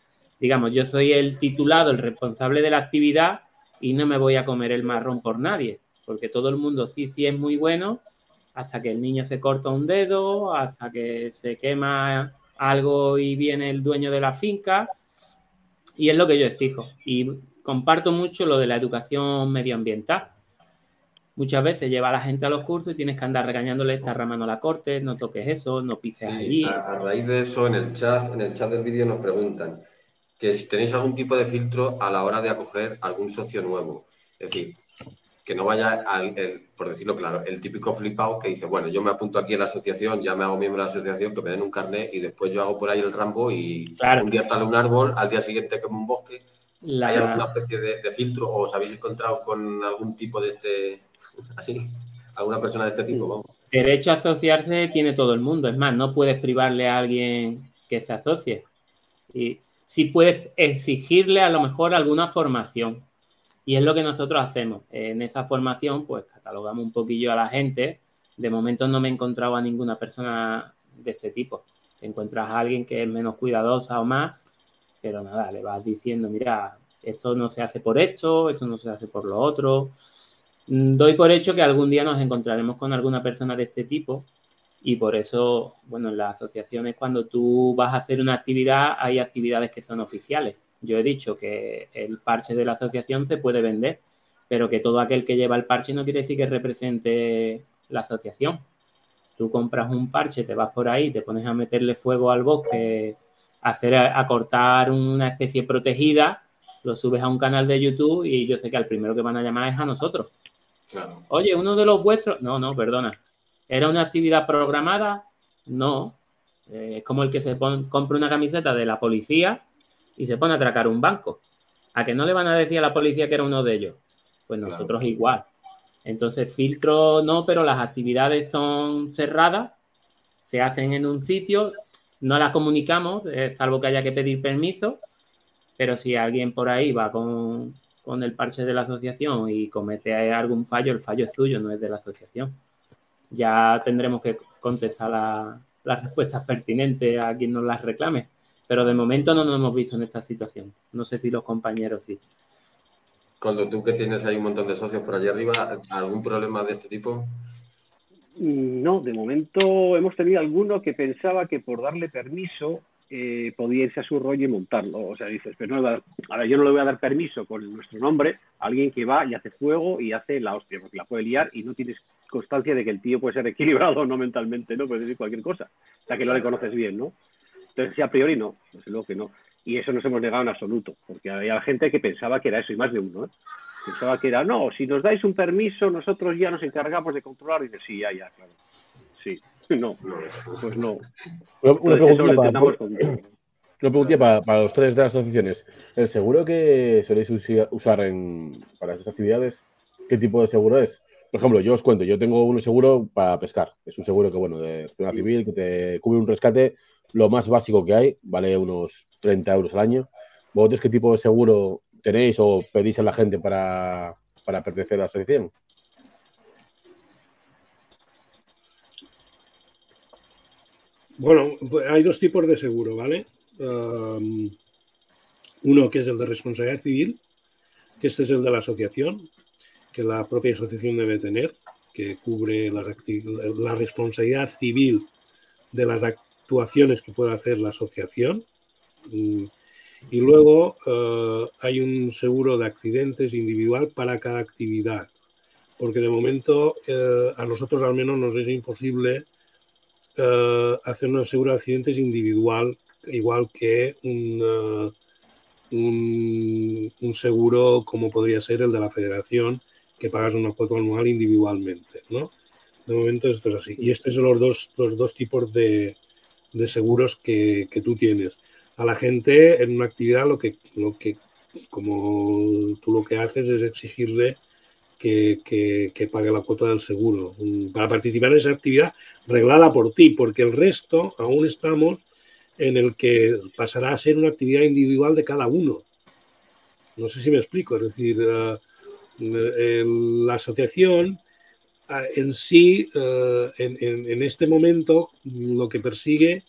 digamos, yo soy el titulado, el responsable de la actividad y no me voy a comer el marrón por nadie, porque todo el mundo sí, sí es muy bueno, hasta que el niño se corta un dedo, hasta que se quema algo y viene el dueño de la finca, y es lo que yo exijo. Y comparto mucho lo de la educación medioambiental. Muchas veces lleva a la gente a los cursos y tienes que andar regañándole, esta rama no la cortes, no toques eso, no pises allí. A, raíz de eso, en el chat, en el chat del vídeo nos preguntan que si tenéis algún tipo de filtro a la hora de acoger algún socio nuevo. Es decir, que no vaya al, por decirlo claro, el típico flipado que dice, bueno, yo me apunto aquí en la asociación, ya me hago miembro de la asociación, que me den un carnet y después yo hago por ahí el rambo y un día tal un árbol, al día siguiente como un bosque. ¿Hay alguna especie de, filtro o os habéis encontrado con algún tipo de este, así, alguna persona de este tipo? Derecho a asociarse tiene todo el mundo, es más, no puedes privarle a alguien que se asocie. Y sí puedes exigirle a lo mejor alguna formación. Y es lo que nosotros hacemos. En esa formación, pues catalogamos un poquillo a la gente. De momento no me he encontrado a ninguna persona de este tipo. Te encuentras a alguien que es menos cuidadosa o más, pero nada, le vas diciendo, mira, esto no se hace por esto, esto no se hace por lo otro. Mm, doy por hecho que algún día nos encontraremos con alguna persona de este tipo y por eso, bueno, en las asociaciones cuando tú vas a hacer una actividad hay actividades que son oficiales. Yo he dicho que el parche de la asociación se puede vender, pero que todo aquel que lleva el parche no quiere decir que represente la asociación. Tú compras un parche, te vas por ahí, te pones a meterle fuego al bosque hacer a, cortar una especie protegida, lo subes a un canal de YouTube y yo sé que al primero que van a llamar es a nosotros. Oye, uno de los vuestros, no, no, perdona. ¿Era una actividad programada? No. Eh, es como el que se compra una camiseta de la policía y se pone a atracar un banco. ¿A que no le van a decir a la policía que era uno de ellos? Pues nosotros igual. Entonces, filtro no, pero las actividades son cerradas, se hacen en un sitio, no las comunicamos, eh, salvo que haya que pedir permiso, pero si alguien por ahí va con, el parche de la asociación y comete algún fallo, el fallo es suyo, no es de la asociación. Ya tendremos que contestar las respuestas pertinentes a quien nos las reclame, pero de momento no nos hemos visto en esta situación. No sé si los compañeros sí. Cuando tú que tienes ahí un montón de socios por allí arriba, ¿algún problema de este tipo? No, de momento hemos tenido alguno que pensaba que por darle permiso eh, podía irse a su rollo y montarlo. O sea, dices, pero no, ahora yo no le voy a dar permiso con nuestro nombre a alguien que va y hace fuego y hace la hostia, porque la puede liar y no tienes constancia de que el tío puede ser equilibrado no mentalmente, ¿no? Puede decir cualquier cosa. O sea, que no le conoces bien, ¿no? Entonces, a priori no, desde luego que no. Y eso nos hemos negado en absoluto, porque había gente que pensaba que era eso, y más de uno, ¿eh? Pensaba que era, no, si nos dais un permiso, nosotros ya nos encargamos de controlar. Y dice, sí, ya, ya, claro. Sí, no, pues no. Una, preguntilla, para, para, los tres de las asociaciones. El seguro que soléis usar en, para estas actividades, ¿qué tipo de seguro es? Por ejemplo, yo os cuento, yo tengo un seguro para pescar. Es un seguro que, bueno, de una civil, que te cubre un rescate, lo más básico que hay, vale unos 30 euros al año. ¿Vosotros qué tipo de seguro tenéis o pedís a la gente para, pertenecer a la asociación? Bueno, pues hay dos tipos de seguro, ¿vale? Um, uno que es el de responsabilidad civil, que este es el de la asociación, que la propia asociación debe tener, que cubre la responsabilidad civil de las actuaciones que pueda hacer la asociación. Mm, y luego eh, hay un seguro de accidentes individual para cada actividad, porque de momento eh, a nosotros al menos nos es imposible eh, hacer un seguro de accidentes individual, igual que un, un, seguro como podría ser el de la federación, que pagas una cuota anual individualmente. ¿no? De momento esto es así. Y estos son los dos, los dos tipos de, de seguros que, que tú tienes a la gente en una actividad lo que, lo que, como tú lo que haces es exigirle que, que, pague la cuota del seguro para participar en esa actividad reglada por ti, porque el resto aún estamos en el que pasará a ser una actividad individual de cada uno. No sé si me explico, es decir, eh, la asociación eh, en sí, eh, en, este momento, lo que persigue,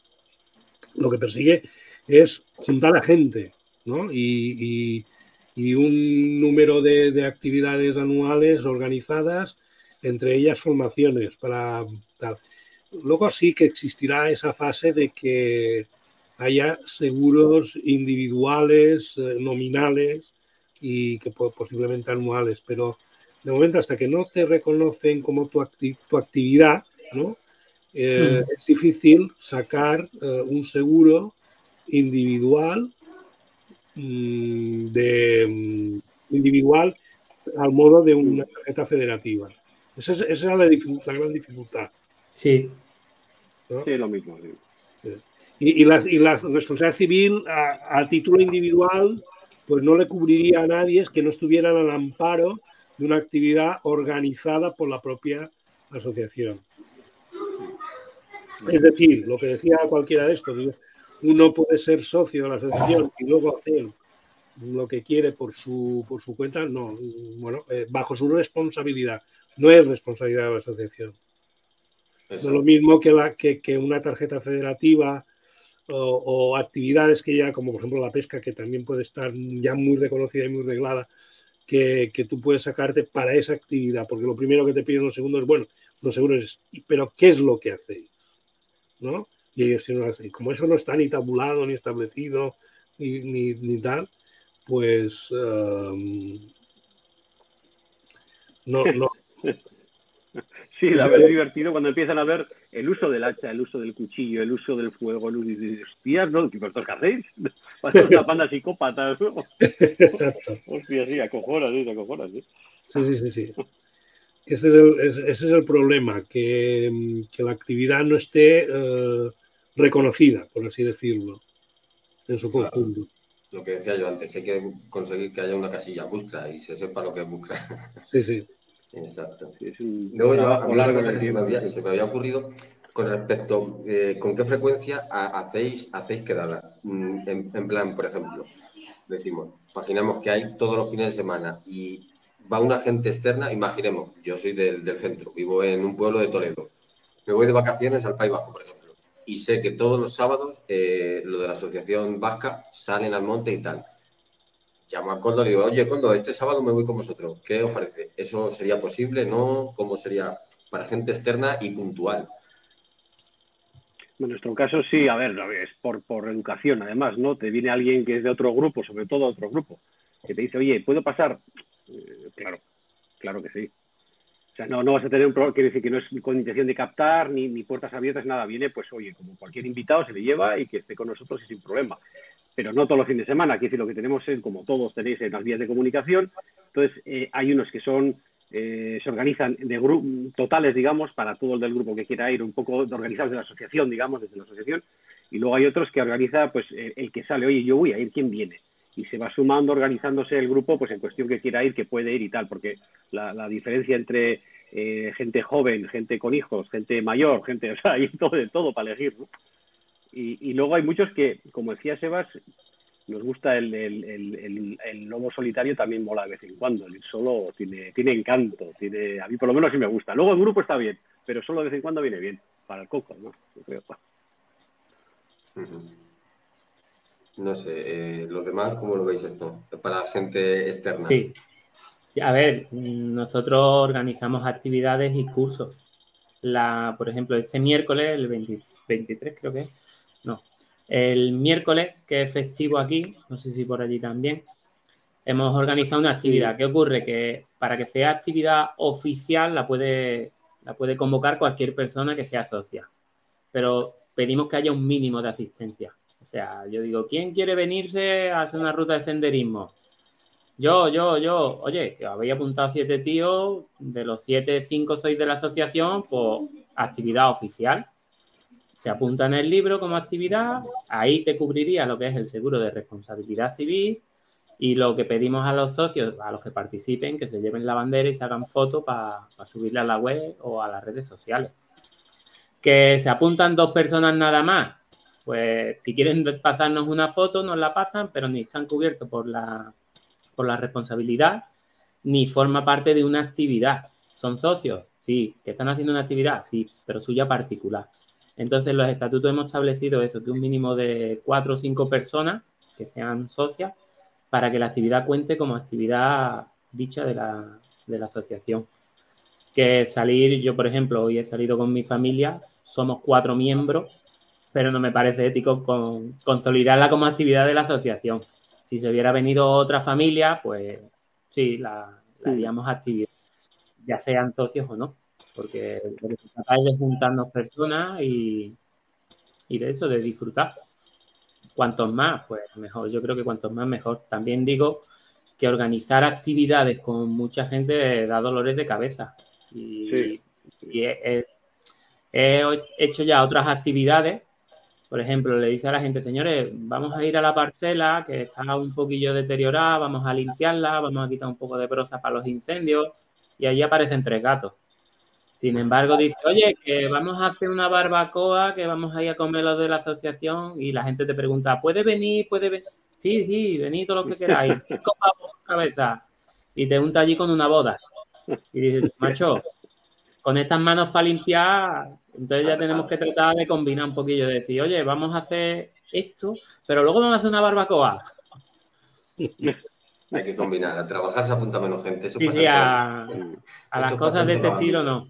lo que persigue es juntar a gente, ¿no? y, un número de, actividades anuales organizadas, entre ellas formaciones para Luego sí que existirá esa fase de que haya seguros individuales, eh, nominales y que posiblemente anuales, pero de momento hasta que no te reconocen como tu, tu actividad, ¿no? Eh, es difícil sacar eh, un seguro individual mm, de mm, individual al modo de una tarjeta federativa. Esa es, la, la, gran dificultad. Sí. Sí, lo mismo. Y, la, responsabilidad civil a, título individual, pues no le cubriría a nadie que no estuvieran al amparo de una actividad organizada por la propia asociación. Es decir, lo que decía cualquiera de estos, uno puede ser socio de la asociación y luego hacer lo que quiere por su, por su cuenta, no, bueno, eh, bajo su responsabilidad, no es responsabilidad de la asociación. No es lo mismo que, la, que, que una tarjeta federativa o, actividades que ya, como por ejemplo la pesca, que también puede estar ya muy reconocida y muy reglada, que, que, tú puedes sacarte para esa actividad, porque lo primero que te piden los segundos es, bueno, los segundos es, pero ¿qué es lo que hacéis? ¿No? Y ellos tienen como eso no está ni tabulado, ni establecido, ni, ni, tal, pues um, no, no, Sí, la verdad es divertido cuando empiezan a ver el uso del hacha, el uso del cuchillo, el uso del fuego, el uso de hostias, ¿no? ¿Qué hacéis? una panda psicópatas, ¿no? Exacto. Hostia, sí, acojonas, sí, acojonas, sí. Sí, sí, sí, sí. Ese es el, ese es el problema, que, que, la actividad no esté uh, reconocida, por así decirlo, en su conjunto. Lo que decía yo antes, que hay que conseguir que haya una casilla busca y se sepa lo que busca. Sí, sí. Exacto. Luego, se, me había, ocurrido con respecto, eh, ¿con qué frecuencia hacéis, hacéis quedada? Mm, en, plan, por ejemplo, decimos, imaginemos que hay todos los fines de semana y va una gente externa, imaginemos, yo soy del, centro, vivo en un pueblo de Toledo, me voy de vacaciones al País Vasco, por ejemplo, y sé que todos los sábados eh, lo de la Asociación Vasca salen al monte y tal llamo a Córdoba y digo, oye, Córdoba, este sábado me voy con vosotros. ¿Qué os parece? ¿Eso sería posible? ¿No? ¿Cómo sería para gente externa y puntual? En nuestro caso sí, a ver, es por, por educación, además, ¿no? Te viene alguien que es de otro grupo, sobre todo otro grupo, que te dice, oye, ¿puedo pasar? Eh, claro, claro que sí. O sea, no, no vas a tener un problema, quiere decir que no es con intención de captar, ni, ni puertas abiertas, nada. Viene, pues, oye, como cualquier invitado se le lleva y que esté con nosotros y sin problema pero no todos los fines de semana. Aquí lo que tenemos es, como todos tenéis en las vías de comunicación, entonces eh, hay unos que son, eh, se organizan de totales, digamos, para todo el del grupo que quiera ir un poco organizados de la asociación, digamos, desde la asociación, y luego hay otros que organiza, pues, eh, el que sale, oye, yo voy a ir, ¿quién viene? Y se va sumando, organizándose el grupo, pues, en cuestión que quiera ir, que puede ir y tal, porque la, la diferencia entre gente joven, gente con hijos, gente mayor, gente, o sea, hay todo de todo para elegir, ¿no? Y, luego hay muchos que, como decía Sebas, nos gusta el, el, lobo solitario también mola de vez en cuando. El solo tiene, tiene encanto, tiene, a mí por lo menos sí me gusta. Luego el grupo está bien, pero solo de vez en cuando viene bien para el coco, ¿no? No sé, eh, los demás, ¿cómo lo veis esto? Para gente externa. Sí. A ver, nosotros organizamos actividades y cursos. La, por ejemplo, este miércoles, el 23 creo que no. El miércoles, que es festivo aquí, no sé si por allí también, hemos organizado una actividad. ¿Qué ocurre? Que para que sea actividad oficial la puede, la puede convocar cualquier persona que sea socia. Pero pedimos que haya un mínimo de asistencia. O sea, yo digo, ¿quién quiere venirse a hacer una ruta de senderismo? Yo, yo, yo. Oye, que habéis apuntado siete tíos, de los siete, cinco sois de la asociación, pues actividad oficial se apunta en el libro como actividad, ahí te cubriría lo que es el seguro de responsabilidad civil Y lo que pedimos a los socios, a los que participen, que se lleven la bandera y se hagan fotos para subirla a la web o a las redes sociales. Que se apuntan dos personas nada más. Pues si quieren pasarnos una foto, nos la pasan, pero ni están cubiertos por la, por la responsabilidad, ni forma parte de una actividad. Son socios, sí, que están haciendo una actividad, sí, pero suya particular. Entonces, los estatutos hemos establecido eso, que un mínimo de cuatro o cinco personas que sean socias para que la actividad cuente como actividad dicha de la, de la asociación. Que salir, yo por ejemplo, hoy he salido con mi familia, somos cuatro miembros, pero no me parece ético con, consolidarla como actividad de la asociación. Si se hubiera venido otra familia, pues sí, la, haríamos actividad, ya sean socios o no, porque es de juntarnos personas y, y de eso, de disfrutar. Cuantos más, pues mejor. Yo creo que cuantos más, mejor. También digo que organizar actividades con mucha gente da dolores de cabeza. Y, he, hecho ya otras actividades. Por ejemplo, le dice a la gente, señores, vamos a ir a la parcela que está un poquillo deteriorada, vamos a limpiarla, vamos a quitar un poco de brosa para los incendios. Y allí aparecen tres gatos. Sin embargo, dice, oye, que vamos a hacer una barbacoa, que vamos a ir a comer los de la asociación y la gente te pregunta, ¿puede venir? ¿Puede venir? Sí, sí, venid todo lo que queráis. Cabeza. Y te unta allí con una boda. Y dices, macho, con estas manos para limpiar, entonces ya tenemos que tratar de combinar un poquillo, de decir, oye, vamos a hacer esto, pero luego vamos a hacer una barbacoa. Hay que combinar, a trabajar se apunta menos gente. sí, sí, a, a las cosas de este estilo no.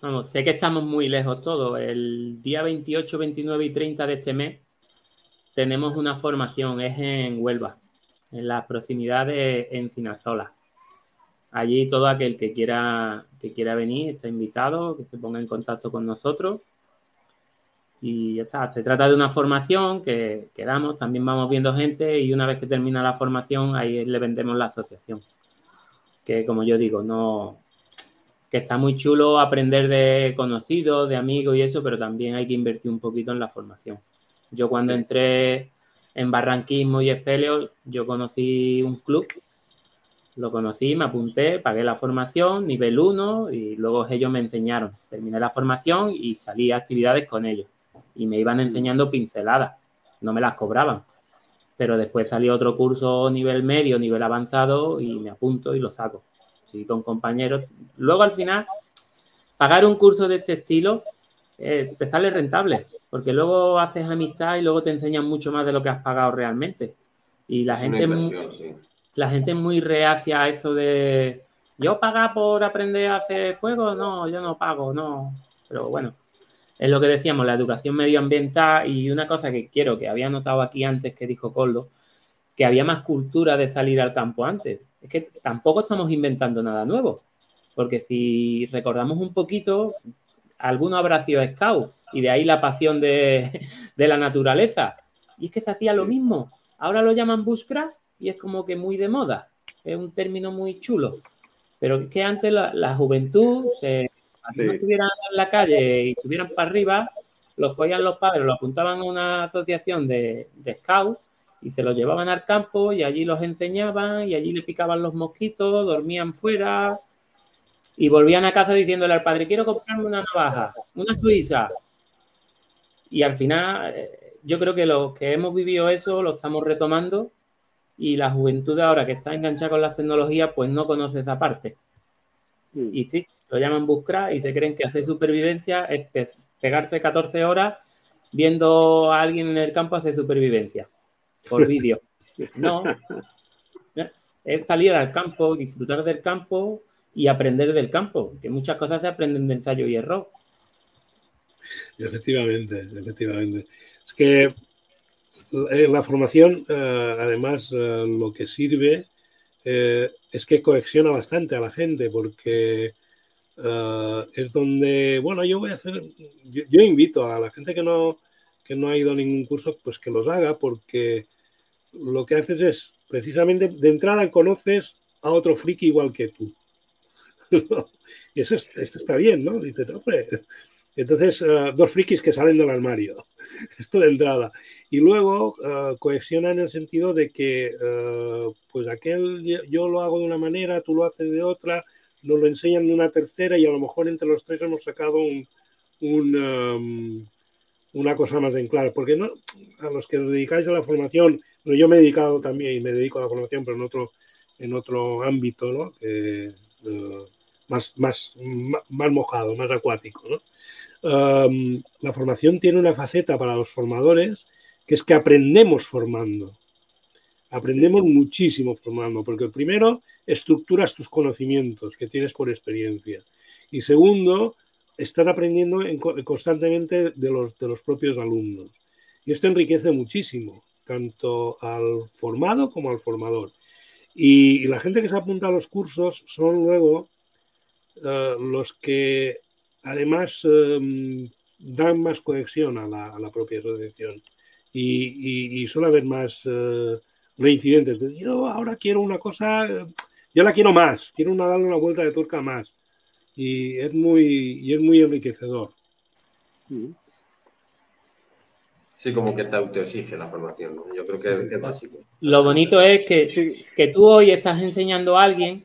Vamos, sé que estamos muy lejos todos. El día 28, 29 y 30 de este mes tenemos una formación, es en Huelva, en las proximidades de Encinasola. Allí todo aquel que quiera, que quiera venir está invitado, que se ponga en contacto con nosotros y ya está. Se trata de una formación que, damos, también vamos viendo gente y una vez que termina la formación, ahí le vendemos la asociación. Que como yo digo, no. que está muy chulo aprender de conocidos, de amigos y eso, pero también hay que invertir un poquito en la formación. Yo cuando entré en barranquismo y espeleo, yo conocí un club, lo conocí, me apunté, pagué la formación, nivel 1, y luego ellos me enseñaron. Terminé la formación y salí a actividades con ellos y me iban enseñando pinceladas, no me las cobraban. Pero después salió otro curso nivel medio, nivel avanzado y me apunto y lo saco. Sí, con compañeros. Luego al final, pagar un curso de este estilo eh, te sale rentable, porque luego haces amistad y luego te enseñan mucho más de lo que has pagado realmente. Y la gente, la gente es muy reacia a eso de yo pagar por aprender a hacer fuego, no, yo no pago, no. Pero bueno, es lo que decíamos, la educación medioambiental y una cosa que quiero, que había notado aquí antes que dijo Coldo, que había más cultura de salir al campo antes. Es que tampoco estamos inventando nada nuevo, porque si recordamos un poquito, alguno habrá sido scout y de ahí la pasión de, la naturaleza. Y es que se hacía lo mismo. Ahora lo llaman bushcraft y es como que muy de moda. Es un término muy chulo. Pero es que antes la juventud se si no estuvieran en la calle y estuvieran para arriba, los cogían los padres, los apuntaban a una asociación de, de scout y se los llevaban al campo y allí los enseñaban y allí le picaban los mosquitos, dormían fuera y volvían a casa diciéndole al padre, quiero comprarme una navaja, una suiza. Y al final, eh, yo creo que los que hemos vivido eso lo estamos retomando y la juventud ahora que está enganchada con las tecnologías, pues no conoce esa parte. Mm. Y sí, lo llaman buscar y se creen que hacer supervivencia es pegarse 14 horas viendo a alguien en el campo hacer supervivencia por vídeo. No, es salir al campo, disfrutar del campo y aprender del campo, que muchas cosas se aprenden de ensayo y error. Efectivamente, efectivamente. Es que eh, la formación, eh, además, eh, lo que sirve es que cohesiona bastante a la gente, porque es donde, bueno, yo voy a hacer, yo, invito a la gente que no, que no ha ido a ningún curso, pues que los haga, porque lo que haces es, precisamente, de entrada conoces a otro friki igual que tú. y eso esto está bien, ¿no? Dice, hombre. Entonces, eh, dos frikis que salen del armario. Esto de entrada. Y luego uh, en el sentido de que, pues aquel yo lo hago de una manera, tú lo haces de otra, nos lo enseñan de una tercera y a lo mejor entre los tres hemos sacado um, una cosa más en claro. Porque no, a los que os dedicáis a la formación, yo me he dedicado también y me dedico a la formación, pero en otro, en otro ámbito, ¿no? Eh, más, más, más mojado, más acuático. ¿no? La formación tiene una faceta para los formadores que es que aprendemos formando. Aprendemos muchísimo formando, porque primero estructuras tus conocimientos que tienes por experiencia. Y segundo, estás aprendiendo constantemente de los, de los propios alumnos. Y esto enriquece muchísimo, tanto al formado como al formador. Y, la gente que se apunta a los cursos son luego eh, los que además em, dan más conexión a la, propia asociación. Y, y, suele haber más... Eh, reincidentes. Yo ahora quiero una cosa, yo la quiero más, quiero una, darle una vuelta de turca más. Y es muy, y es muy enriquecedor. Sí, como que te autoexige la formación, Yo creo que es, básico. Lo bonito es que, que tú hoy estás enseñando a alguien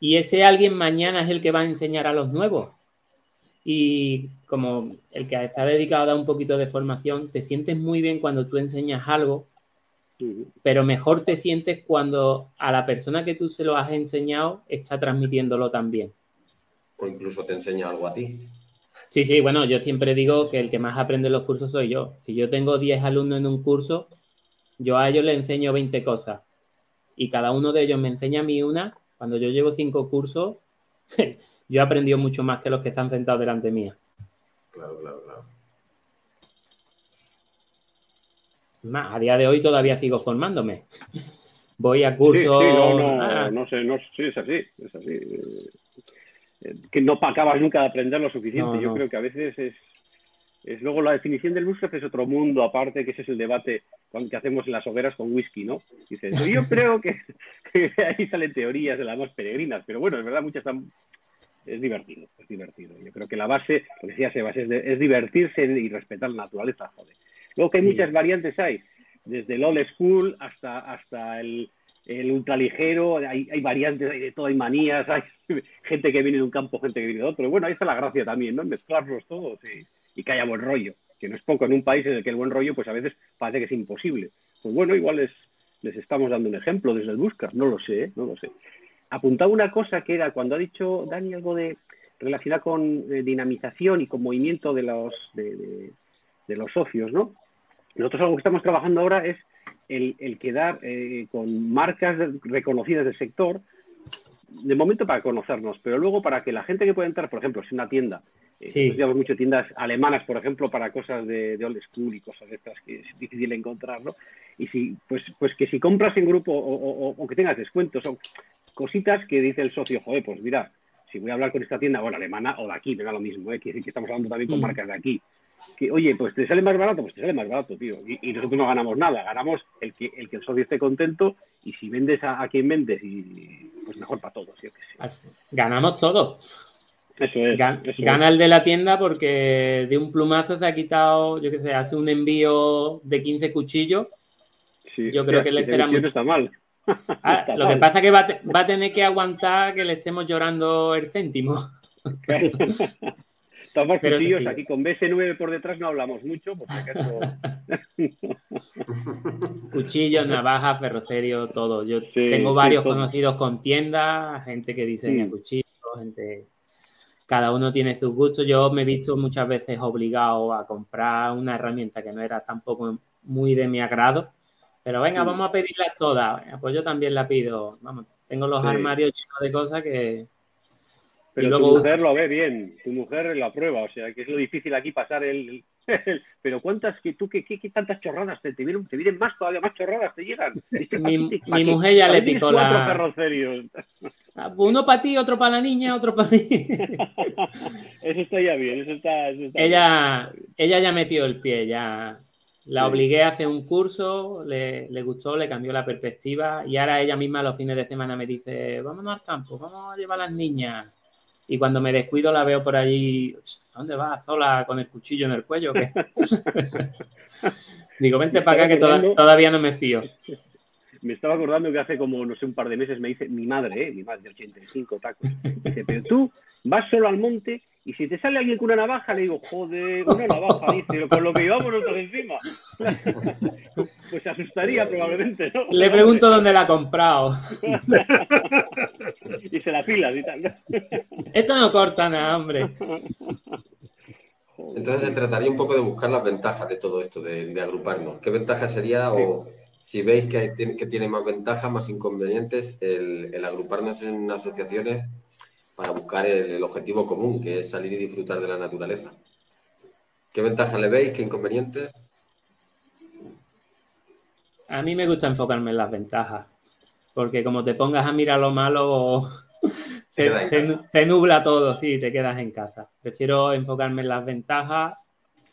y ese alguien mañana es el que va a enseñar a los nuevos. Y como el que está dedicado a dar un poquito de formación, te sientes muy bien cuando tú enseñas algo pero mejor te sientes cuando a la persona que tú se lo has enseñado está transmitiéndolo también. O incluso te enseña algo a ti. Sí, sí, bueno, yo siempre digo que el que más aprende los cursos soy yo. Si yo tengo 10 alumnos en un curso, yo a ellos les enseño 20 cosas y cada uno de ellos me enseña a mí una. Cuando yo llevo 5 cursos, yo he aprendido mucho más que los que están sentados delante mía. Claro, claro, claro. a día de hoy todavía sigo formándome. Voy a cursos. Sí, no, ah. no, sé, no, sí, es así, es así. Eh, que no acabas nunca de aprender lo suficiente. Yo creo que a veces es, es luego la definición del búsqueda es otro mundo aparte, que ese es el debate que hacemos en las hogueras con whisky, ¿no? Dices, yo creo que, ahí salen teorías de las más peregrinas, pero bueno, es verdad, muchas están es divertido, es divertido. Yo creo que la base, lo que decía Sebas, es, es divertirse y respetar la naturaleza, joder. Luego que hay muchas variantes hay, desde el old school hasta, hasta el, el ultraligero, hay, hay variantes, hay de todo, hay manías, hay gente que viene de un campo, gente que viene de otro. bueno, ahí está la gracia también, ¿no? Mezclarlos todos y, que haya buen rollo, que no es poco en un país en el que el buen rollo, pues a veces parece que es imposible. Pues bueno, igual les, les estamos dando un ejemplo desde el Buscar, no lo sé, ¿eh? no lo sé. Apuntaba una cosa que era cuando ha dicho Dani algo de relacionado con eh, dinamización y con movimiento de los, de, de los socios, ¿no? Nosotros algo que estamos trabajando ahora es el, quedar eh, con marcas reconocidas del sector, de momento para conocernos, pero luego para que la gente que pueda entrar, por ejemplo, si una tienda, eh, sí. nosotros mucho tiendas alemanas, por ejemplo, para cosas de, old school y cosas de estas que es difícil encontrar, ¿no? Y si, pues, pues que si compras en grupo o, que tengas descuentos o cositas que dice el socio, joder, pues mira, si voy a hablar con esta tienda, bueno, alemana o de aquí, me da lo mismo, ¿eh? que, que estamos hablando también con mm. marcas de aquí que, oye, pues te sale más barato, pues te sale más barato, tío. Y, nosotros no ganamos nada, ganamos el que el, que el socio esté contento y si vendes a, quien vendes, y pues mejor para todos. Ganamos todos. Eso es, Gana el de la tienda porque de un plumazo se ha quitado, yo qué sé, hace un envío de 15 cuchillos. yo creo que le será mucho. Está mal. Ah, lo que pasa es que va, va, a tener que aguantar que le estemos llorando el céntimo. Estamos cuchillos, aquí con BS9 por detrás no hablamos mucho, por Cuchillos, navaja, ferrocerio, todo. Yo tengo varios conocidos con tiendas, gente que diseña cuchillos, gente... Cada uno tiene sus gustos. Yo me he visto muchas veces obligado a comprar una herramienta que no era tampoco muy de mi agrado. Pero venga, vamos a pedirlas todas. Pues yo también la pido. Vamos, tengo los armarios llenos de cosas que, pero tu mujer lo ve bien, tu mujer lo aprueba, o sea, que es lo difícil aquí pasar el... pero cuántas, que tú, qué, qué, tantas chorradas te, te, vienen, te vienen más todavía, más chorradas te llegan. Mi, mujer ya le picó la... Ah, uno para ti, otro para la niña, otro para mí. eso está ya bien, eso está... ella, ella ya metió el pie, ya... La obligué a hacer un curso, le, le, gustó, le cambió la perspectiva y ahora ella misma los fines de semana me dice, vámonos al campo, vamos a llevar a las niñas y cuando me descuido la veo por allí, ¿a dónde vas? Sola con el cuchillo en el cuello. Digo, vente para acá que todavía no me fío. Me estaba acordando que hace como, no sé, un par de meses me dice mi madre, ¿eh? mi madre de 85 tacos. Dice, pero tú vas solo al monte y si te sale alguien con una navaja, le digo, joder, una navaja, dice, con lo que llevamos nosotros encima. pues se asustaría probablemente, ¿no? Le pregunto dónde la ha comprado. y se la pila y tal. Esto no corta nada, hombre. Entonces se trataría un poco de buscar las ventajas de todo esto, de, agruparnos. ¿Qué ventaja sería o si veis que, que tiene más ventajas, más inconvenientes, el agruparnos en asociaciones para buscar el, objetivo común, que es salir y disfrutar de la naturaleza. ¿Qué ventajas le veis? ¿Qué inconvenientes? A mí me gusta enfocarme en las ventajas, porque como te pongas a mirar lo malo, se, nubla todo, sí, te quedas en casa. Prefiero enfocarme en las ventajas.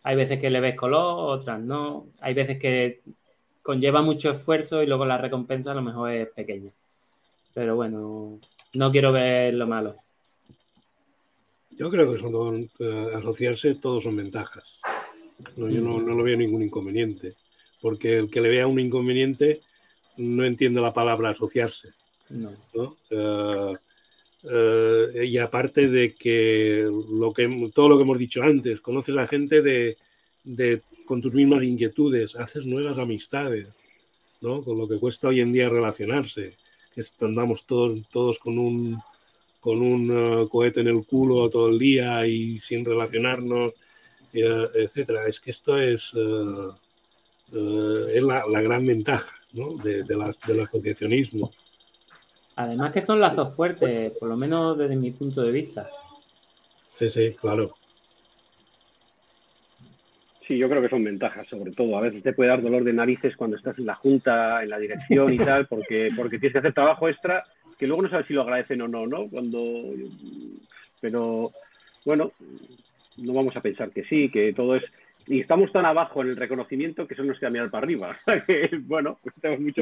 Hay veces que le ves color, otras no. Hay veces que conlleva mucho esfuerzo y luego la recompensa a lo mejor es pequeña. Pero bueno, no quiero ver lo malo. Yo creo que son eh, asociarse todos son ventajas. yo no, lo veo ningún inconveniente, porque el que le vea un inconveniente no entiende la palabra asociarse. Eh, eh, y aparte de que, lo que todo lo que hemos dicho antes, conoces a gente de, con tus mismas inquietudes, haces nuevas amistades, ¿no? con lo que cuesta hoy en día relacionarse, que andamos todos, todos con un con un eh, cohete en el culo todo el día y sin relacionarnos, eh, etcétera. Es que esto es, eh, es la, gran ventaja de, del asociacionismo. Además que son lazos fuertes, por lo menos desde mi punto de vista. Sí, sí, claro. Sí, yo creo que son ventajas, sobre todo. A veces te puede dar dolor de narices cuando estás en la junta, en la dirección y tal, porque, porque tienes que hacer trabajo extra que luego no sabes si lo agradecen o no, ¿no? Cuando, pero bueno, no vamos a pensar que sí, que todo es y estamos tan abajo en el reconocimiento que eso nos queda mirar para arriba. bueno, pues tenemos mucho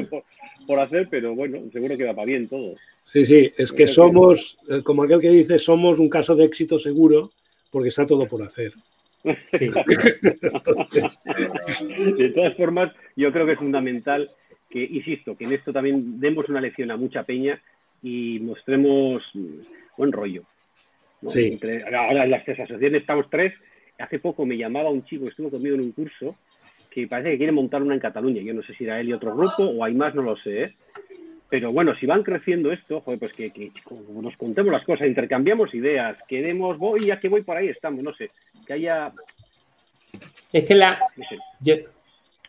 por, hacer, pero bueno, seguro que va para bien todo. Sí, sí, es que somos, eh, como aquel que dice, somos un caso de éxito seguro porque está todo por hacer. de todas formas, yo creo que es fundamental que, insisto, que en esto también demos una lección a mucha peña y mostremos buen rollo. Sí. ahora en las asociaciones estamos tres. Hace poco me llamaba un chico que estuvo conmigo en un curso que parece que quiere montar una en Cataluña. Yo no sé si era él y otro grupo o hay más, no lo sé. ¿eh? Pero bueno, si van creciendo esto, joder, pues que, nos contemos las cosas, intercambiamos ideas, queremos, voy, ya que voy por ahí estamos, no sé, que haya... Es que la... Yo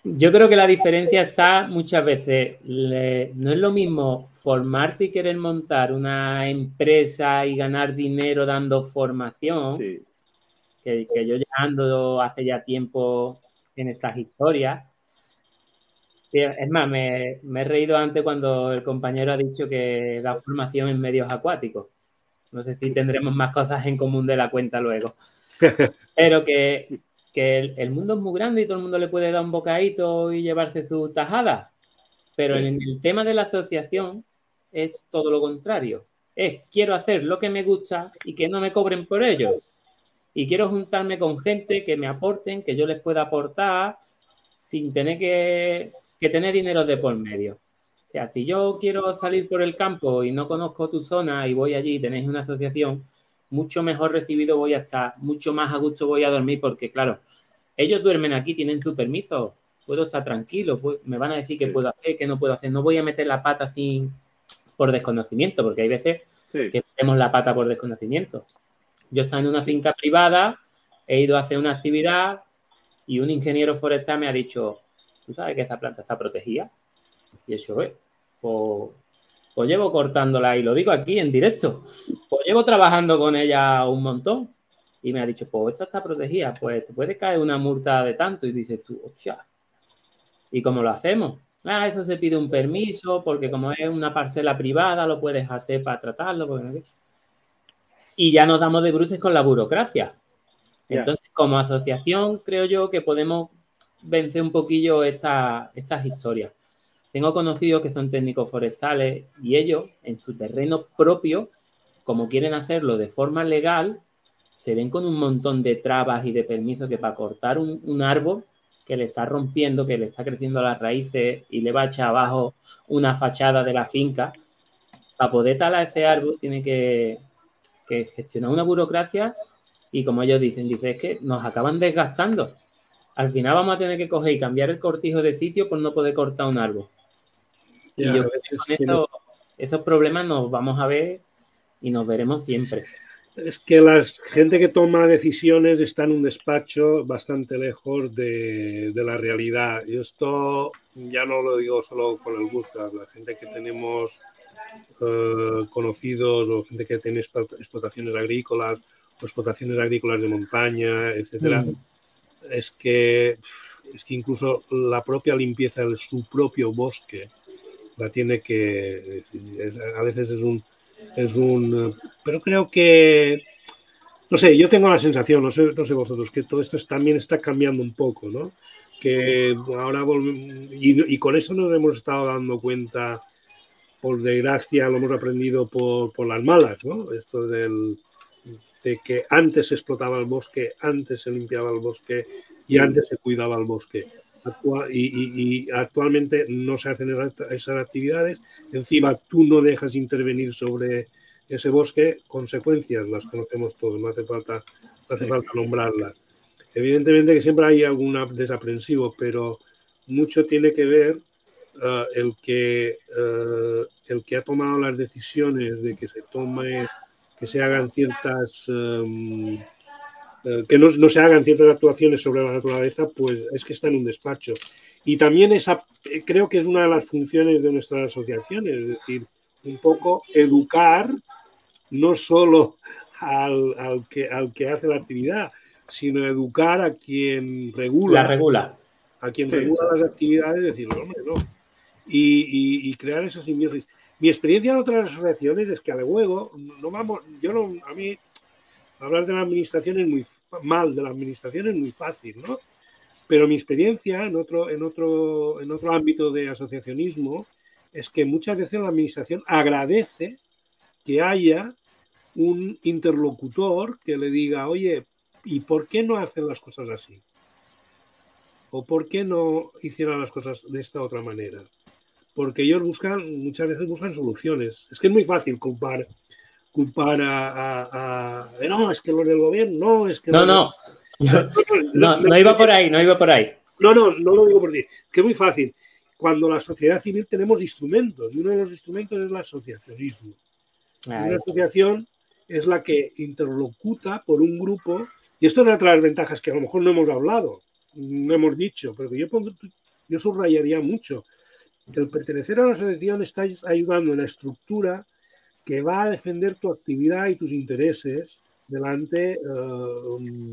creo que la diferencia está muchas veces, no es lo mismo formarte y querer montar una empresa y ganar dinero dando formación, que, yo ya ando hace ya tiempo en estas historias. Es más, me, me, he reído antes cuando el compañero ha dicho que da formación en medios acuáticos. No sé si tendremos más cosas en común de la cuenta luego. Pero que que el, mundo es muy grande y todo el mundo le puede dar un bocadito y llevarse su tajada. Pero en el tema de la asociación es todo lo contrario. Es quiero hacer lo que me gusta y que no me cobren por ello. Y quiero juntarme con gente que me aporten, que yo les pueda aportar sin tener que, que tener dinero de por medio. O sea, si yo quiero salir por el campo y no conozco tu zona y voy allí y tenéis una asociación, mucho mejor recibido voy a estar, mucho más a gusto voy a dormir, porque claro, ellos duermen aquí, tienen su permiso, puedo estar tranquilo, pues, me van a decir qué puedo hacer, qué no puedo hacer, no voy a meter la pata sin por desconocimiento, porque hay veces que metemos la pata por desconocimiento. Yo estaba en una finca privada, he ido a hacer una actividad y un ingeniero forestal me ha dicho, ¿tú sabes que esa planta está protegida? Y eso es, pues pues llevo cortándola y lo digo aquí en directo. Pues llevo trabajando con ella un montón y me ha dicho, pues esta está protegida, pues te puede caer una multa de tanto y dices tú, hostia, ¿y cómo lo hacemos? Ah, eso se pide un permiso porque como es una parcela privada lo puedes hacer para tratarlo. Y ya nos damos de bruces con la burocracia. Entonces, como asociación, creo yo que podemos vencer un poquillo estas historias. Tengo conocidos que son técnicos forestales y ellos, en su terreno propio, como quieren hacerlo de forma legal, se ven con un montón de trabas y de permisos que para cortar un, árbol que le está rompiendo, que le está creciendo las raíces y le va a echar abajo una fachada de la finca, para poder talar ese árbol tiene que, que gestionar una burocracia y como ellos dicen, dice, es que nos acaban desgastando. Al final vamos a tener que coger y cambiar el cortijo de sitio por no poder cortar un árbol. y yo creo que con esos problemas nos vamos a ver y nos veremos siempre. Es que la gente que toma decisiones está en un despacho bastante lejos de, la realidad. Y esto ya no lo digo solo con el Busca, la gente que tenemos eh, conocidos o gente que tiene explotaciones agrícolas explotaciones agrícolas de montaña, etcétera, mm. es que es que incluso la propia limpieza de su propio bosque la tiene que a veces es un es un pero creo que no sé, yo tengo la sensación, no sé, no sé vosotros, que todo esto también está cambiando un poco, ¿no? Que ahora y, y, con eso nos hemos estado dando cuenta, por desgracia, lo hemos aprendido por, por las malas, ¿no? Esto del, de que antes se explotaba el bosque, antes se limpiaba el bosque y antes se cuidaba el bosque. Y, actualmente no se hacen esas actividades. Encima, tú no dejas intervenir sobre ese bosque. Consecuencias las conocemos todos, no hace falta, hace falta nombrarlas. Evidentemente que siempre hay algún desaprensivo, pero mucho tiene que ver eh, el, que, eh, el que ha tomado las decisiones de que se tome que se hagan ciertas eh, que no, se hagan ciertas actuaciones sobre la naturaleza, pues es que está en un despacho. Y también esa, eh, creo que es una de las funciones de nuestras asociaciones, es decir, un poco educar no solo al, que, al que hace la actividad, sino educar a quien regula. La regula. A quien regula las actividades, decir, hombre, no. Y, y, crear esos simbiosis. Mi experiencia en otras asociaciones es que a luego, no vamos, yo no, a mí hablar de la administración es muy mal, de la administración es muy fácil, ¿no? Pero mi experiencia en otro, en otro, en otro ámbito de asociacionismo es que muchas veces la administración agradece que haya un interlocutor que le diga, oye, ¿y por qué no hacen las cosas así? ¿O por qué no hicieron las cosas de esta otra manera? porque ellos buscan, muchas veces buscan soluciones. Es que es muy fácil culpar, culpar a, no, es que lo del gobierno, no, es que... No, no. No, no, iba por ahí, no iba por ahí. No, no, no lo digo por ti. Que es muy fácil. Cuando la sociedad civil tenemos instrumentos, y uno de los instrumentos es el asociacionismo. Una asociación es la que interlocuta por un grupo, y esto es una de las ventajas que a lo mejor no hemos hablado, no hemos dicho, pero que yo, yo subrayaría mucho el pertenecer a una asociación está ayudando en la estructura que va a defender tu actividad y tus intereses delante eh,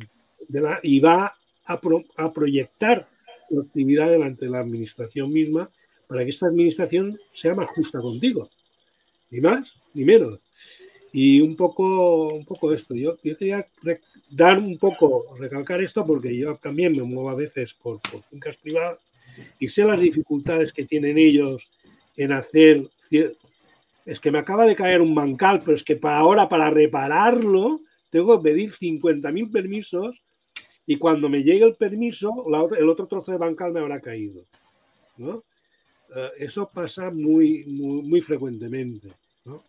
la, y va a, proyectar tu actividad delante de la administración misma para que esta administración sea más justa contigo. Ni más ni menos. Y un poco, un poco esto. Yo, quería dar un poco, recalcar esto porque yo también me muevo a veces por, por fincas privadas y sé las dificultades que tienen ellos en hacer. Es que me acaba de caer un bancal, pero es que para ahora, para repararlo, tengo que pedir 50.000 permisos y cuando me llegue el permiso, el otro trozo de bancal me habrá caído. ¿no? Eh, eso pasa muy, muy, frecuentemente. ¿no?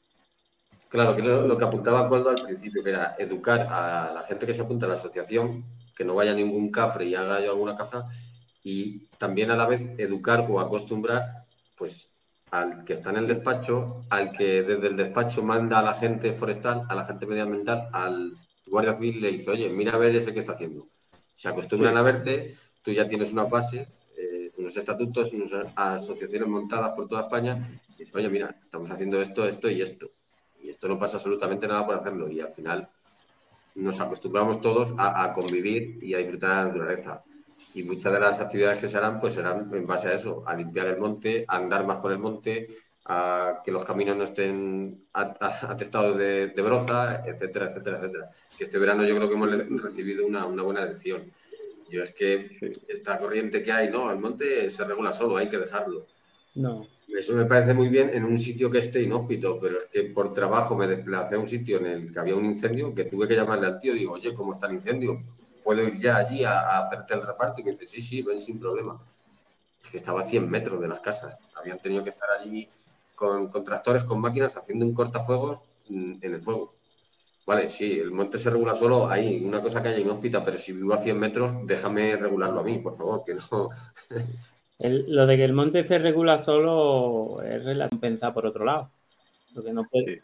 Claro, que lo, que apuntaba Coldo al principio, que era educar a la gente que se apunta a la asociación, que no vaya a ningún cafre y haga yo alguna cafra, y también a la vez educar o acostumbrar pues al que está en el despacho, al que desde el despacho manda a la gente forestal, a la gente medioambiental, al guardia civil le dice, oye, mira a ver ese que está haciendo. Se acostumbran a verte, tú ya tienes unas bases, eh, unos estatutos, unas asociaciones montadas por toda España, y dices, oye, mira, estamos haciendo esto, esto y esto. Y esto no pasa absolutamente nada por hacerlo. Y al final nos acostumbramos todos a, a convivir y a disfrutar de la naturaleza y muchas de las actividades que se harán pues serán en base a eso, a limpiar el monte, a andar más por el monte, a que los caminos no estén atestados de, broza, etcétera, etcétera, etcétera. Que este verano yo creo que hemos recibido una, una buena lección. Yo es que esta corriente que hay, no, el monte se regula solo, hay que dejarlo. No. Eso me parece muy bien en un sitio que esté inhóspito, pero es que por trabajo me desplacé a un sitio en el que había un incendio, que tuve que llamarle al tío y digo, oye, ¿cómo está el incendio? ¿Puedo ir ya allí a, a hacerte el reparto? Y me dice, sí, sí, ven sin problema. Es que estaba a 100 metros de las casas. Habían tenido que estar allí con, con tractores, con máquinas, haciendo un cortafuegos mm, en el fuego. Vale, sí, el monte se regula solo ahí, una cosa que haya inhóspita, pero si vivo a 100 metros, déjame regularlo a mí, por favor, que no. El- lo de que el monte se regula solo es relativamente pensado por otro lado. Lo que no puede.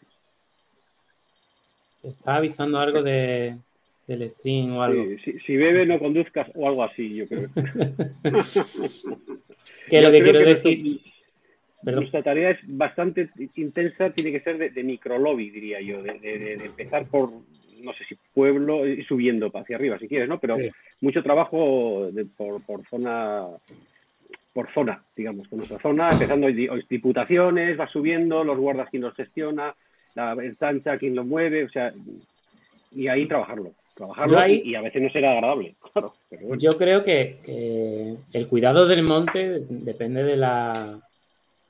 Está avisando algo de, del stream o algo. Sí, si, si bebe no conduzcas o algo así, yo creo. Que Yo lo que quiero decir. Perdón. Nuestra tarea es bastante intensa, tiene que ser de, de microlobby, diría yo, de, de- empezar por, no sé si pueblo, subiendo para hacia arriba, si quieres, ¿no? Pero Sí. mucho trabajo de- por, por zona, por zona, digamos, con nuestra zona, empezando di- diputaciones, va subiendo, los guardas quien los gestiona, la estancha quien lo mueve, o sea, y ahí trabajarlo, trabajarlo ahí- y, y a veces no será agradable, claro, pero bueno. Yo creo que, que el cuidado del monte depende de, la,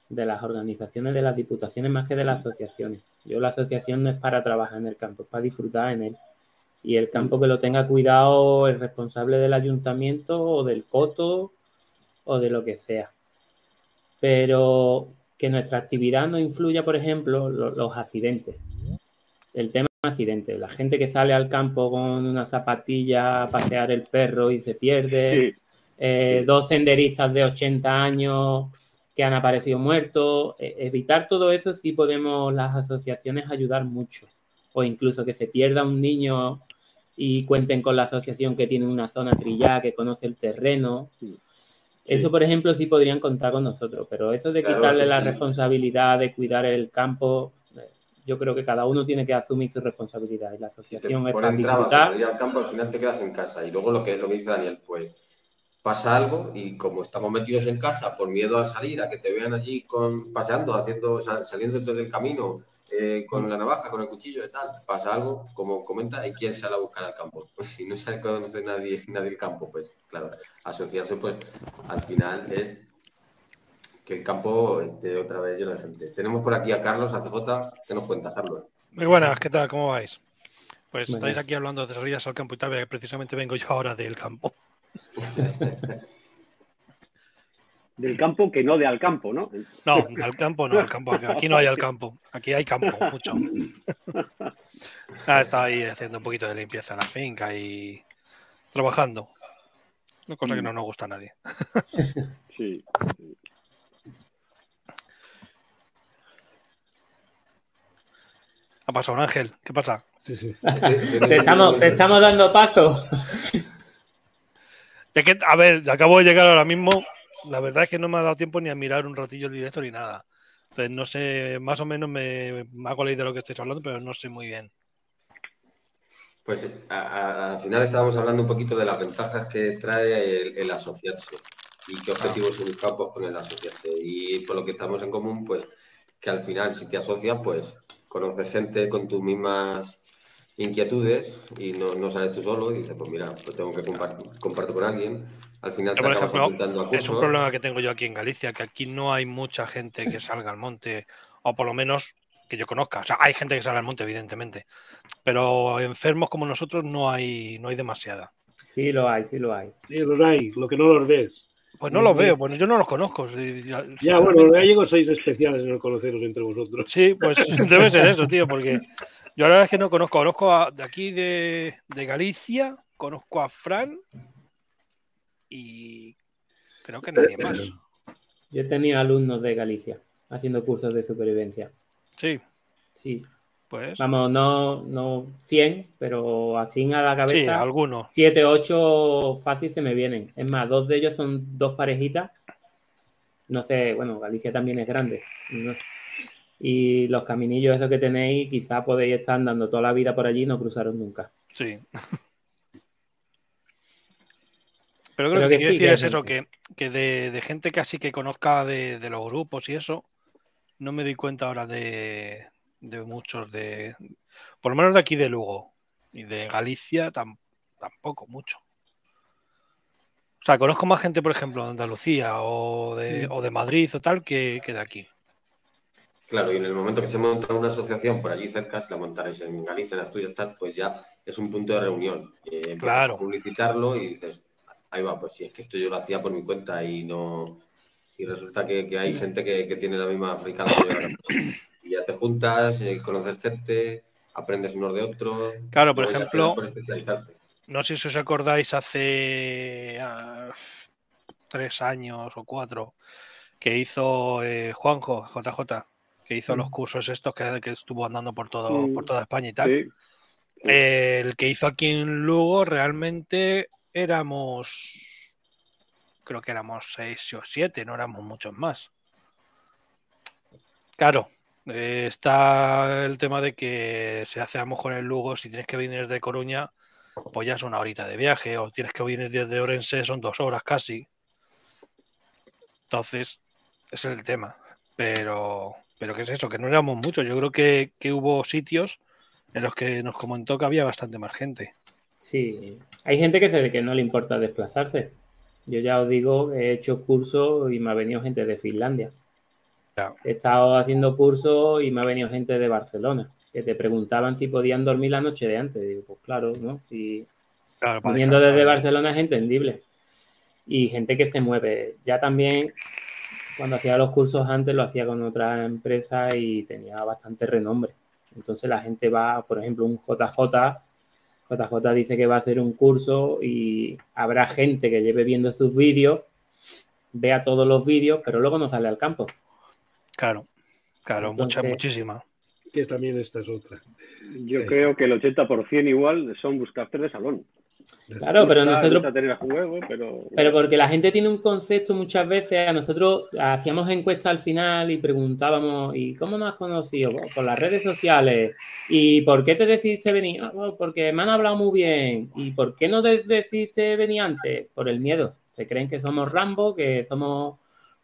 de las organizaciones, de las diputaciones, más que de las asociaciones. Yo la asociación no es para trabajar en el campo, es para disfrutar en él. Y el campo que lo tenga cuidado el responsable del ayuntamiento o del coto o de lo que sea. Pero que nuestra actividad no influya, por ejemplo, lo- los accidentes. El tema accidentes. La gente que sale al campo con una zapatilla a pasear el perro y se pierde. Sí, Eh, dos senderistas de 80 años que han aparecido muertos. Eh, evitar todo eso sí podemos las asociaciones ayudar mucho. O incluso que se pierda un niño y cuenten con la asociación que tiene una zona trillada, que conoce el terreno. Sí. Eso, por ejemplo, sí podrían contar con nosotros, pero eso de Claro, quitarle es la responsabilidad de cuidar el campo, yo creo que cada uno tiene que asumir su responsabilidad y la Si asociación es para disfrutar. ir al campo, al final te quedas en casa. Y luego lo que, lo que dice Daniel, pues pasa algo y como estamos metidos en casa por miedo a salir, a que te vean allí con, paseando, haciendo, sal- saliendo del camino, eh, con la navaja, con el cuchillo y tal, pasa algo, como comenta, y quién sale a buscar al campo. Si no se conoce nadie, nadie el campo, pues claro, asociarse pues al final es que el campo esté otra vez lleno de gente. Tenemos por aquí a Carlos ACJ, ¿qué nos cuenta Carlos? Muy buenas, ¿qué tal? ¿Cómo vais? Pues Muy estáis bien. aquí hablando de salidas al campo y tal, que precisamente vengo yo ahora del campo. del campo que no de al campo, ¿no? No, al campo no, al campo. Aquí no hay al campo. Aquí hay campo, mucho. Ah, estaba ahí haciendo un poquito de limpieza en la finca y trabajando. Una cosa que no nos gusta a nadie. Sí. Ha pasado ángel. ¿Qué pasa? Sí, sí. Te estamos, te estamos dando paso. De que, a ver, acabo de llegar ahora mismo. La verdad es que no me ha dado tiempo ni a mirar un ratillo el directo ni nada. Entonces, no sé, más o menos me, me hago la idea de lo que estáis hablando, pero no sé muy bien. Pues a- a- al final estábamos hablando un poquito de las ventajas que trae el, el asociarse y qué objetivos se buscan pues, con el asociarse. Y por lo que estamos en común, pues que al final si te asocias, pues conoces gente con tus mismas inquietudes y no, no sales tú solo y dices, pues mira, pues tengo que compartir, comparto con alguien. Al final te acabas ejemplo, apuntando a Es cursos. un problema que tengo yo aquí en Galicia, que aquí no hay mucha gente que salga al monte, o por lo menos que yo conozca. O sea, hay gente que sale al monte, evidentemente, pero enfermos como nosotros no hay, no hay demasiada. Sí, lo hay, sí lo hay. Sí, los hay, lo que no los ves. Pues no los veo, pues yo no los conozco. sí, ya- Ya, bueno, los gallegos sois especiales en el conoceros entre vosotros. Sí, pues debe ser eso, tío, porque yo la verdad es que no conozco. Conozco a, de aquí de, de Galicia, conozco a Fran y creo que nadie más. Yo tenido alumnos de Galicia haciendo cursos de supervivencia. Sí, Sí, pues vamos, no, no 100, pero así a la sí, cabeza, algunos. 7, 8 fácil se me vienen. Es más, dos de ellos son dos parejitas. No sé, bueno, Galicia también es grande. ¿no? Y los caminillos esos que tenéis, quizá podéis estar andando toda la vida por allí y no cruzaron nunca. Sí. Pero creo Pero que, que sí, decir que es eso, que, que de, de gente casi que conozca de, de los grupos y eso, no me doy cuenta ahora de, de muchos de, por lo menos de aquí de Lugo y de Galicia tam- tampoco mucho. O sea, conozco más gente, por ejemplo, de Andalucía o de, o de Madrid o tal que, que de aquí. Claro, y en el momento que se monta una asociación por allí cerca, la montaréis en Galicia, en Asturias, tal, pues ya es un punto de reunión. Eh, Claro. a publicitarlo y dices, ahí va, pues sí, es que esto yo lo hacía por mi cuenta y no. Y resulta que, que hay gente que, que tiene la misma africana que yo. Y ya te juntas, eh, conoces gente, aprendes unos de otros. Claro, por ejemplo, por. No sé si os acordáis hace ah, tres años o cuatro que hizo eh, Juanjo, JJ, que hizo los cursos estos que, que estuvo andando por todo, Mm. por toda España y tal. Sí. Eh, el que hizo aquí en Lugo realmente éramos, creo que éramos seis o siete, no éramos muchos más. Claro, eh, está el tema de que se hace a lo mejor en Lugo, si tienes que venir desde Coruña, pues ya es una horita de viaje, o tienes que venir desde Orense, son dos horas casi. Entonces, es el tema. Pero, pero ¿qué es eso? Que no éramos muchos. Yo creo que, que hubo sitios en los que nos comentó que había bastante más gente. Sí, hay gente que, se, que no le importa desplazarse. Yo ya os digo, he hecho cursos y me ha venido gente de Finlandia. He estado haciendo cursos y me ha venido gente de Barcelona, que te preguntaban si podían dormir la noche de antes. Digo, pues claro, ¿no? Si Claro, para viniendo desde Barcelona es entendible. Y gente que se mueve. Ya también, cuando hacía los cursos antes, lo hacía con otra empresa y tenía bastante renombre. Entonces la gente va, por ejemplo, un JJ. JJ dice que va a hacer un curso y habrá gente que lleve viendo sus vídeos, vea todos los vídeos, pero luego no sale al campo. Claro, claro, mucha, Entonces- muchísima. Que también esta es otra. Yo creo que el 80% igual son buscasters de salón. Claro, pero Gusta- nosotros gusta tener a juego, pero... Pero porque la gente tiene un concepto muchas veces, a nosotros hacíamos encuestas al final y preguntábamos, ¿y cómo nos has conocido? "Bueno, por las redes sociales. ¿Y por qué te decidiste venir? "Ah, bueno, porque me han hablado muy bien. ¿Y por qué no te decidiste venir antes? Por el miedo. Se creen que somos Rambo, que somos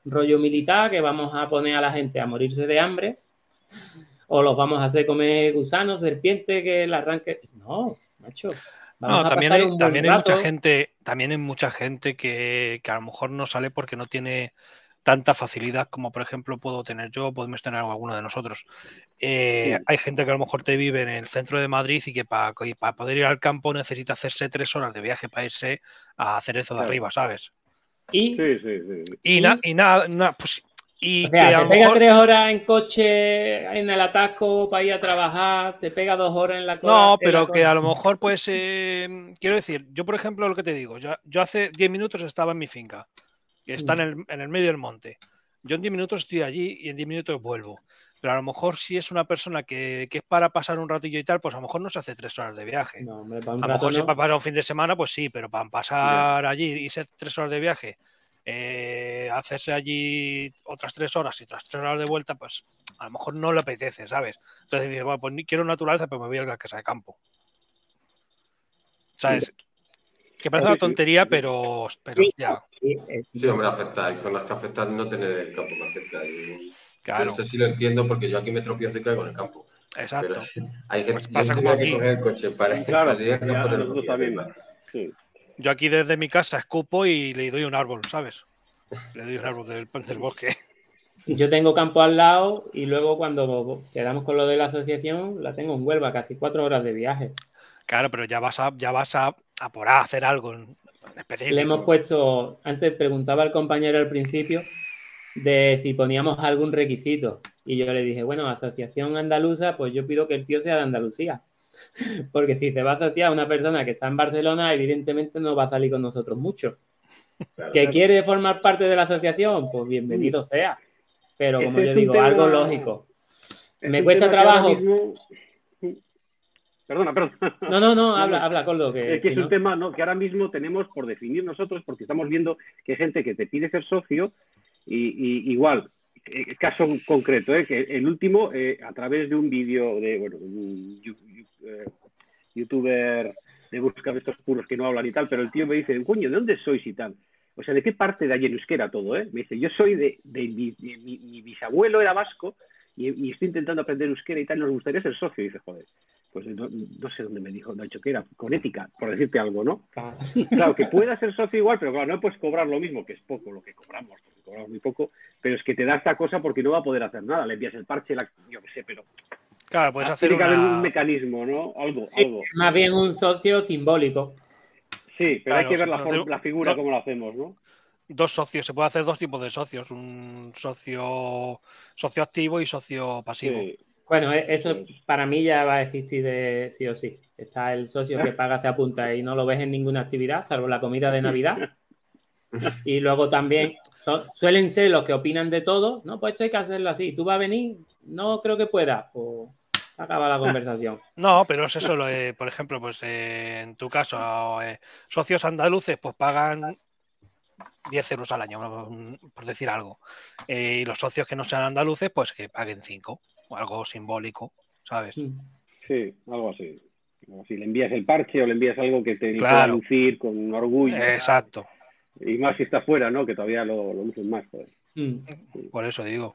rollo militar, que vamos a poner a la gente a morirse de hambre. O los vamos a hacer comer gusanos, serpientes, que el arranque. No, macho. Vamos No, a también pasar hay, un buen también hay mucha rato. gente, también hay mucha gente que, que a lo mejor no sale porque no tiene tanta facilidad como por ejemplo puedo tener yo, o podemos tener alguno de nosotros. Eh, Sí. Hay gente que a lo mejor te vive en el centro de Madrid y que para, poder ir al campo necesita hacerse tres horas de viaje para irse a Cerezo de Claro. arriba, ¿sabes? Y Sí, sí, sí. Y, Y- na- y nada, na- pues, y O sea, que a te lo pega mejor- tres horas en coche en el atasco para ir a trabajar, te pega dos horas en la cola. No, pero que a lo mejor, pues, eh, quiero decir, yo por ejemplo, lo que te digo, yo, yo hace 10 minutos estaba en mi finca, que está en el, en el medio del monte. Yo en 10 minutos estoy allí y en 10 minutos vuelvo. Pero a lo mejor si es una persona que, que es para pasar un ratillo y tal, pues a lo mejor no se hace tres horas de viaje. No, hombre, para un A lo mejor si para pasar un fin de semana, pues sí, pero para pasar allí y ser tres horas de viaje, eh, hacerse allí otras tres horas y otras tres horas de vuelta, pues a lo mejor no le apetece, ¿sabes? Entonces dices, bueno, pues ni quiero naturaleza, pues me voy a la casa de campo. ¿Sabes? Que parece una tontería, pero, pero Sí, ya, sí, eh, hombre, afecta. Hay zonas que afectan no tener el campo más cerca. Y claro, Eso sí lo entiendo porque yo aquí me tropiezo y caigo en el campo. exacto. Pero hay gente Pues pasa como que coger el coche para, Claro, ya campo de nosotros los también. Sí. Yo aquí desde mi casa escupo y le doy un árbol, ¿sabes? Le doy un árbol del, del bosque. Yo tengo campo al lado y luego cuando quedamos con lo de la asociación, la tengo en Huelva, casi cuatro horas de viaje. Claro, pero ya vas a, ya vas a, a por a hacer algo en en específico. Le hemos puesto, antes preguntaba el compañero al principio de si poníamos algún requisito. Y yo le dije, bueno, asociación andaluza, pues yo pido que el tío sea de Andalucía. Porque si se va a asociar a una persona que está en Barcelona, evidentemente no va a salir con nosotros mucho. Claro. ¿Que quiere formar parte de la asociación? Pues bienvenido sea. Pero como yo digo, tema- algo lógico. Me cuesta trabajo. mismo- Perdona, perdona. No, no, no, habla, no. habla, Coldo. Que, Es que es un no- tema ¿no? que ahora mismo tenemos por definir nosotros, porque estamos viendo que hay gente que te pide ser socio y, y igual, eh, caso concreto, ¿eh? que el último, eh, a través de un vídeo de, bueno, un yu- yu- eh, youtuber de buscar estos puros que no hablan y tal, pero el tío me dice, coño, ¿de dónde sois y tal? O sea, ¿de qué parte de allí en euskera todo, eh? Me dice, yo soy de, de mi, mi- bisabuelo era vasco y, estoy intentando aprender euskera y tal, nos gustaría ser socio. Y dice, joder, pues no, sé dónde me dijo, no ha dicho que era, con ética, por decirte algo, ¿no? Claro. que pueda ser socio igual, pero claro, no puedes cobrar lo mismo, que es poco lo que cobramos, porque cobramos muy poco, pero es que te da esta cosa porque no va a poder hacer nada, le envías el parche, la, yo qué sé, pero... Claro, puedes hacer Tiene que haber un mecanismo, ¿no? Algo, algo. Más bien un socio simbólico. Sí, pero hay que ver la, la figura, cómo lo hacemos, ¿no? dos socios, se puede hacer dos tipos de socios, un socio socio activo y socio pasivo. Bueno, e-, eso para mí ya va a existir de sí o sí. Está el socio que paga, se apunta y no lo ves en ninguna actividad, salvo la comida de Navidad. Y luego también suelen ser los que opinan de todo, ¿no? Pues esto hay que hacerlo así. ¿Tú vas a venir? No creo que pueda. Pues acaba la conversación. No, pero es eso, lo por ejemplo, pues eh, en tu caso, eh, socios andaluces pues pagan 10 euros al año, por decir algo. Eh, y los socios que no sean andaluces, pues que paguen 5, o algo simbólico, ¿sabes? Sí, algo así. Si le envías el parche o le envías algo que te pueda lucir con orgullo. Exacto. Y más si está fuera, ¿no? Que todavía lo, lo lucen más. Pues. Por eso digo.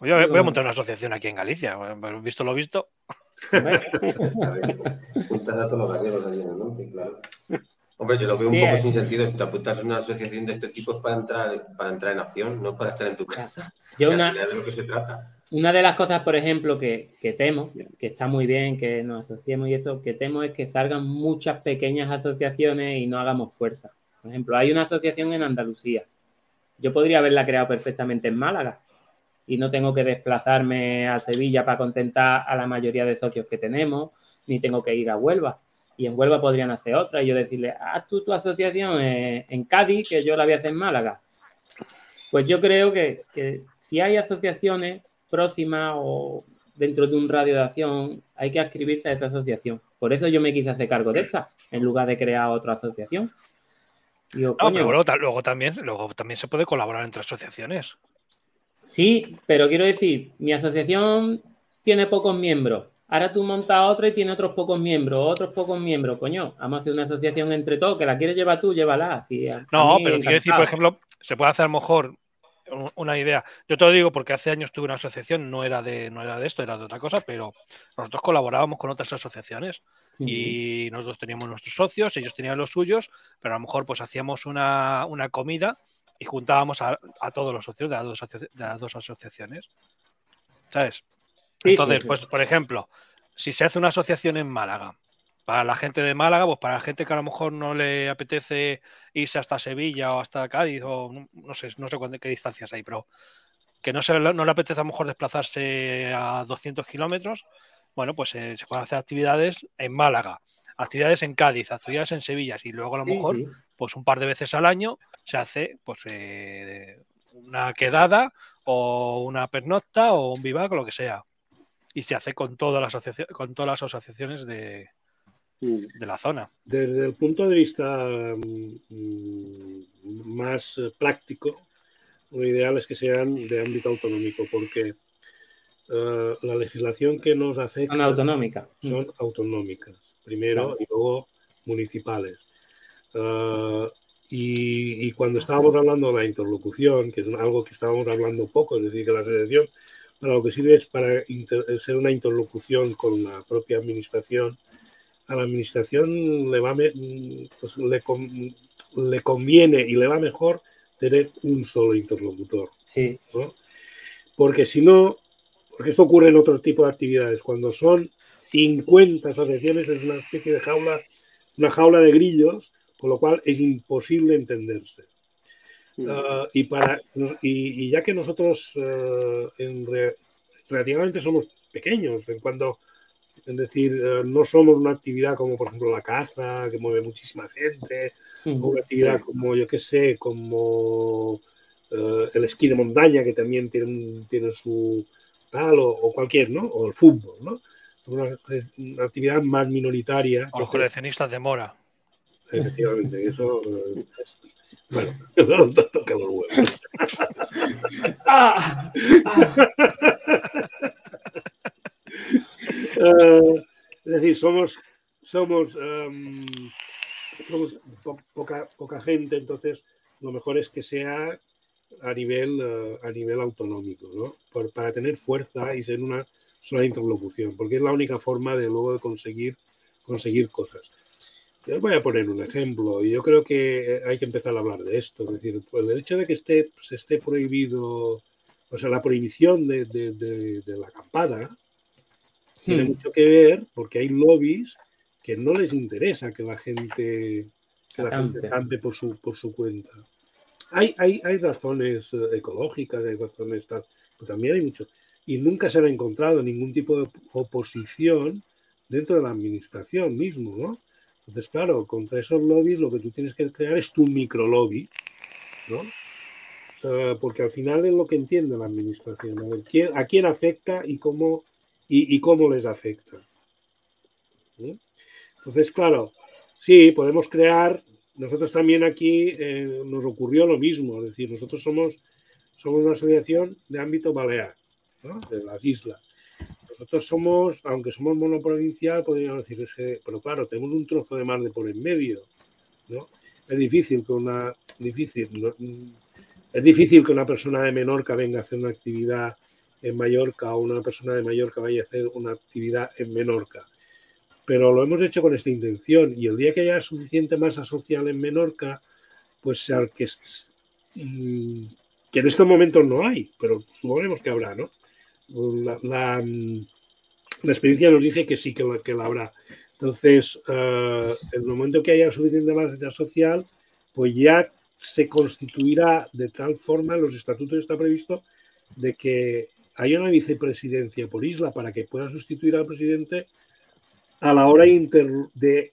Yo voy a montar una asociación aquí en Galicia. Visto lo visto. Hombre, yo lo veo un poco sin sentido. Si te apuntas a una asociación de este tipo es para entrar, para entrar en acción, no para estar en tu casa. Yo una, de lo que se trata. Una de las cosas, por ejemplo, que, que, temo, que está muy bien que nos asociemos y eso, que temo es que salgan muchas pequeñas asociaciones y no hagamos fuerza. Por ejemplo, hay una asociación en Andalucía. Yo podría haberla creado perfectamente en Málaga y no tengo que desplazarme a Sevilla para contentar a la mayoría de socios que tenemos, ni tengo que ir a Huelva y en Huelva podrían hacer otra y yo decirle, haz tú tu asociación en, Cádiz, que yo la voy a hacer en Málaga. Pues yo creo que, si hay asociaciones próximas o dentro de un radio de acción, hay que inscribirse a esa asociación. Por eso yo me quise hacer cargo de esta, en lugar de crear otra asociación. no, pero luego, también, luego también se puede colaborar entre asociaciones. Sí, pero quiero decir, mi asociación tiene pocos miembros Ahora tú montas otra y tiene otros pocos miembros, otros pocos miembros. Coño, vamos a hacer una asociación entre todos, que la quieres llevar tú, llévala. no, pero quiero decir, por ejemplo, se puede hacer a lo mejor una idea. Yo te lo digo porque hace años tuve una asociación, no era de, no era de esto, era de otra cosa, pero nosotros colaborábamos con otras asociaciones y nosotros teníamos nuestros socios, ellos tenían los suyos, pero a lo mejor pues hacíamos una, comida y juntábamos a, todos los socios de las, dos, de las dos asociaciones. ¿Sabes? Entonces, pues, por ejemplo, si se hace una asociación en Málaga, para la gente de Málaga, pues para la gente que a lo mejor no le apetece irse hasta Sevilla o hasta Cádiz, o no sé, no sé qué distancias hay, pero que no, se, no le apetece a lo mejor desplazarse a 200 kilómetros, bueno, pues eh, se pueden hacer actividades en Málaga, actividades en Cádiz, actividades en Sevilla, y luego a lo mejor, pues un par de veces al año se hace pues eh, una quedada o una pernocta o un vivac lo que sea y se hace con todas las, con todas las asociaciones de, mm. de la zona. Desde el punto de vista mm, más práctico, lo ideal es que sean de ámbito autonómico, porque eh, la legislación que nos afecta son autonómicas. Son autonómicas, primero y luego municipales. Eh, y, y, cuando estábamos hablando de la interlocución, que es algo que estábamos hablando poco, es decir, que la asociación para lo que sirve es para ser una interlocución con la propia administración. A la administración le, va pues le, conviene y le va mejor tener un solo interlocutor. Sí. Porque si no, porque esto ocurre en otro tipo de actividades, cuando son 50 asociaciones es una especie de jaula, una jaula de grillos, con lo cual es imposible entenderse. Ah, y, para, y, ya que nosotros uh, en relativamente somos pequeños en cuanto, es decir, eh, no somos una actividad como por ejemplo la caza, que mueve muchísima gente, o una actividad como, yo qué sé, como uh, el esquí de montaña, que también tiene, tiene su tal, o, o, cualquier, ¿no? O el fútbol, ¿no? Una, una actividad más minoritaria. O los coleccionistas de mora. Efectivamente, eso es, bueno, no toca los huevos. ah, uh, es decir, somos, somos, um, somos po poca, poca gente, entonces lo mejor es que sea a nivel, eh, a nivel autonómico, ¿no? Por- para tener fuerza y ser una sola interlocución, porque es la única forma de luego de conseguir, conseguir cosas. Yo os voy a poner un ejemplo, y yo creo que hay que empezar a hablar de esto. Es decir, pues el hecho de que esté, se esté prohibido, o sea, la prohibición de, de- de- de la acampada tiene Hmm. mucho que ver porque hay lobbies que no les interesa que la gente, que la gente campe por su, por su cuenta. Hay, hay, hay razones eh, ecológicas, hay razones tal, pero también hay mucho. Y nunca se ha encontrado ningún tipo de oposición dentro de la administración mismo, ¿no? Entonces, claro, contra esos lobbies lo que tú tienes que crear es tu microlobby, ¿no? Eh, porque al final es lo que entiende la administración, a, quién, afecta y cómo, y, cómo les afecta. ¿no? Entonces, claro, sí, podemos crear, nosotros también aquí eh, nos ocurrió lo mismo, es decir, nosotros somos, somos una asociación de ámbito balear, ¿no? de las islas. Nosotros somos, aunque somos monoprovincial, podríamos decir, que- pero claro, tenemos un trozo de mar de por en medio, ¿no? Es difícil que una, difícil, no- es difícil que una persona de Menorca venga a hacer una actividad en Mallorca o una persona de Mallorca vaya a hacer una actividad en Menorca. Pero lo hemos hecho con esta intención y el día que haya suficiente masa social en Menorca, pues que, mm, que en estos momentos no hay, pero suponemos que habrá, ¿no? La, la, la experiencia nos dice que sí que la, que la habrá. Entonces, eh, en el momento que haya suficiente masa social, pues ya se constituirá de tal forma, en los estatutos está previsto, de que haya una vicepresidencia por isla para que pueda sustituir al presidente a la hora inter- de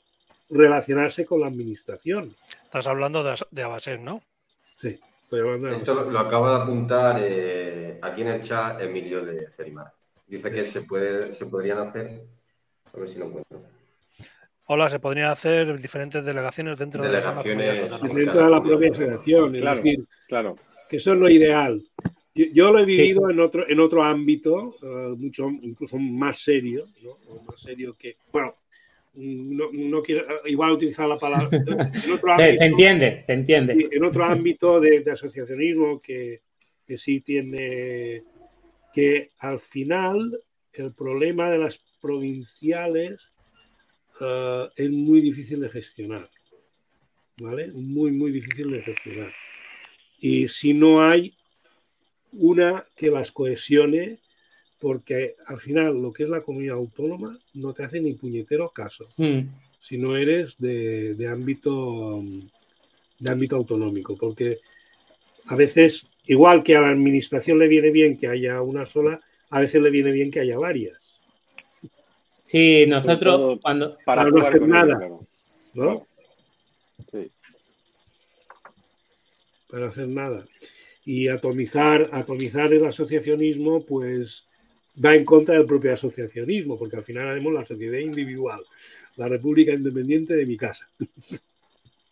relacionarse con la administración. Estás hablando de, de ¿no? Sí, Esto lo, lo acaba de apuntar eh, aquí en el chat Emilio de Cerimar. Dice que se, puede, se podrían hacer. A ver si lo encuentro. Hola, se podrían hacer diferentes delegaciones dentro de la comunidad dentro de la propia. Es Claro. decir, Claro. que eso es lo ideal. Yo, yo lo he Sí. vivido en, otro, en otro ámbito, eh, mucho, incluso más serio, ¿no? Más serio que, bueno, no, no quiero igual utilizar la palabra. En otro Se, ámbito, se entiende, se entiende. en otro ámbito de, de asociacionismo que, que sí tiene que al final el problema de las provinciales eh, es muy difícil de gestionar. ¿Vale? Muy, muy difícil de gestionar. Y si no hay una que las cohesione, porque al final lo que es la comunidad autónoma no te hace ni puñetero caso Mm. si no eres de, de ámbito de ámbito autonómico, porque a veces, igual que a la administración le viene bien que haya una sola, a veces le viene bien que haya varias, Sí, todo nosotros cuando... Para Para no hacer nada. claro. ¿no? Sí. Para hacer nada. Y atomizar, atomizar el asociacionismo, pues va en contra del propio asociacionismo, porque al final haremos la sociedad individual, la república independiente de mi casa.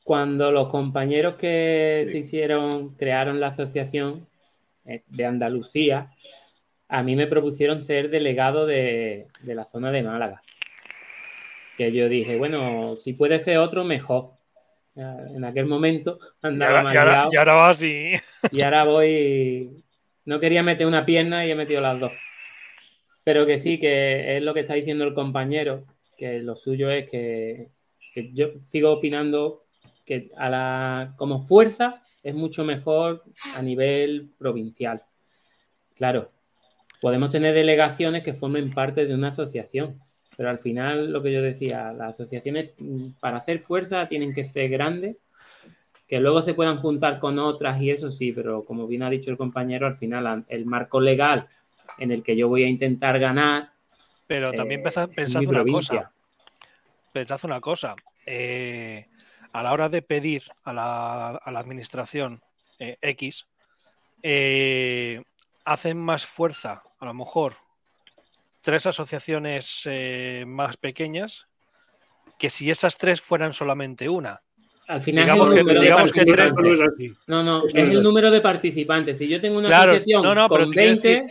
Cuando los compañeros que Sí. se hicieron, crearon la asociación eh, de Andalucía, a mí me propusieron ser delegado de, de la zona de Málaga. Que yo dije, bueno, si puede ser otro, mejor. En aquel momento andaba más y ahora- y ahora vas y. y ahora voy. No quería meter una pierna y he metido las dos. Pero que sí, que es lo que está diciendo el compañero, que lo suyo es que, que yo sigo opinando que a la, como fuerza es mucho mejor a nivel provincial. Claro, podemos tener delegaciones que formen parte de una asociación, pero al final lo que yo decía, las asociaciones para hacer fuerza tienen que ser grandes que luego se puedan juntar con otras y eso sí, pero como bien ha dicho el compañero, al final el marco legal en el que yo voy a intentar ganar. Pero también eh, pensad, una cosa. Pensad una cosa. eh, a la hora de pedir a la, a la administración eh, X, eh, hacen más fuerza, a lo mejor, tres asociaciones eh, más pequeñas que si esas tres fueran solamente una. Al final Digamos es que- el número de digamos que Eso tres- no participantes. No, no, es el número de participantes. Si yo tengo una Claro, asociación no, con te quiero 20, decir-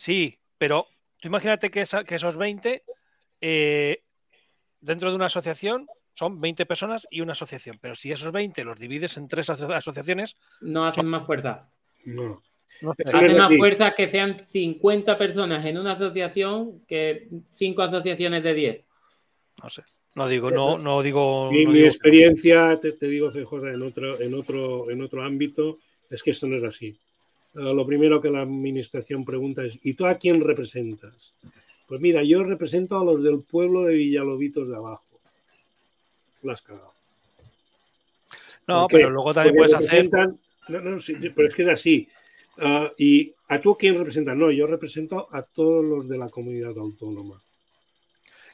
Sí, pero tú imagínate que, esa- que esos 20, eh, dentro de una asociación, son 20 personas y una asociación. Pero si esos 20 los divides en tres aso- asociaciones, no hacen más fuerza. No. No sé. Hace más fuerza que sean 50 personas en una asociación que 5 asociaciones de 10. No sé. No digo, no, no digo. Mi, no mi digo- experiencia, te, te digo, CJ, en otro, en, otro, en otro ámbito, es que esto no es así. Eh, lo primero que la administración pregunta es, ¿y tú a quién representas? Pues mira, yo represento a los del pueblo de Villalobitos de abajo. La has cagado. No, pero luego también puedes hacer. No, no, sí, pero es que es así. Ah, ¿Y a tú quién representas? No, yo represento a todos los de la comunidad autónoma.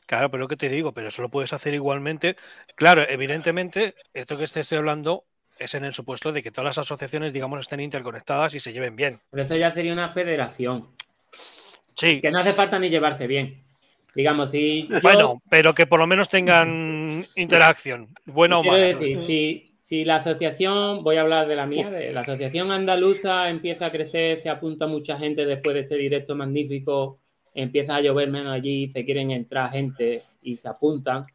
Claro, pero lo que te digo, pero eso lo puedes hacer igualmente. Claro, evidentemente, esto que te estoy hablando es en el supuesto de que todas las asociaciones, digamos, estén interconectadas y se lleven bien. Por eso ya sería una federación. Sí, Que no hace falta ni llevarse bien. Digamos, si yo bueno, pero que por lo menos tengan interacción, buena o quiero mala. decir, si, si la asociación, voy a hablar de la mía, de la asociación andaluza empieza a crecer, se apunta mucha gente después de este directo magnífico, empieza a llover menos allí, se quieren entrar gente y se apuntan.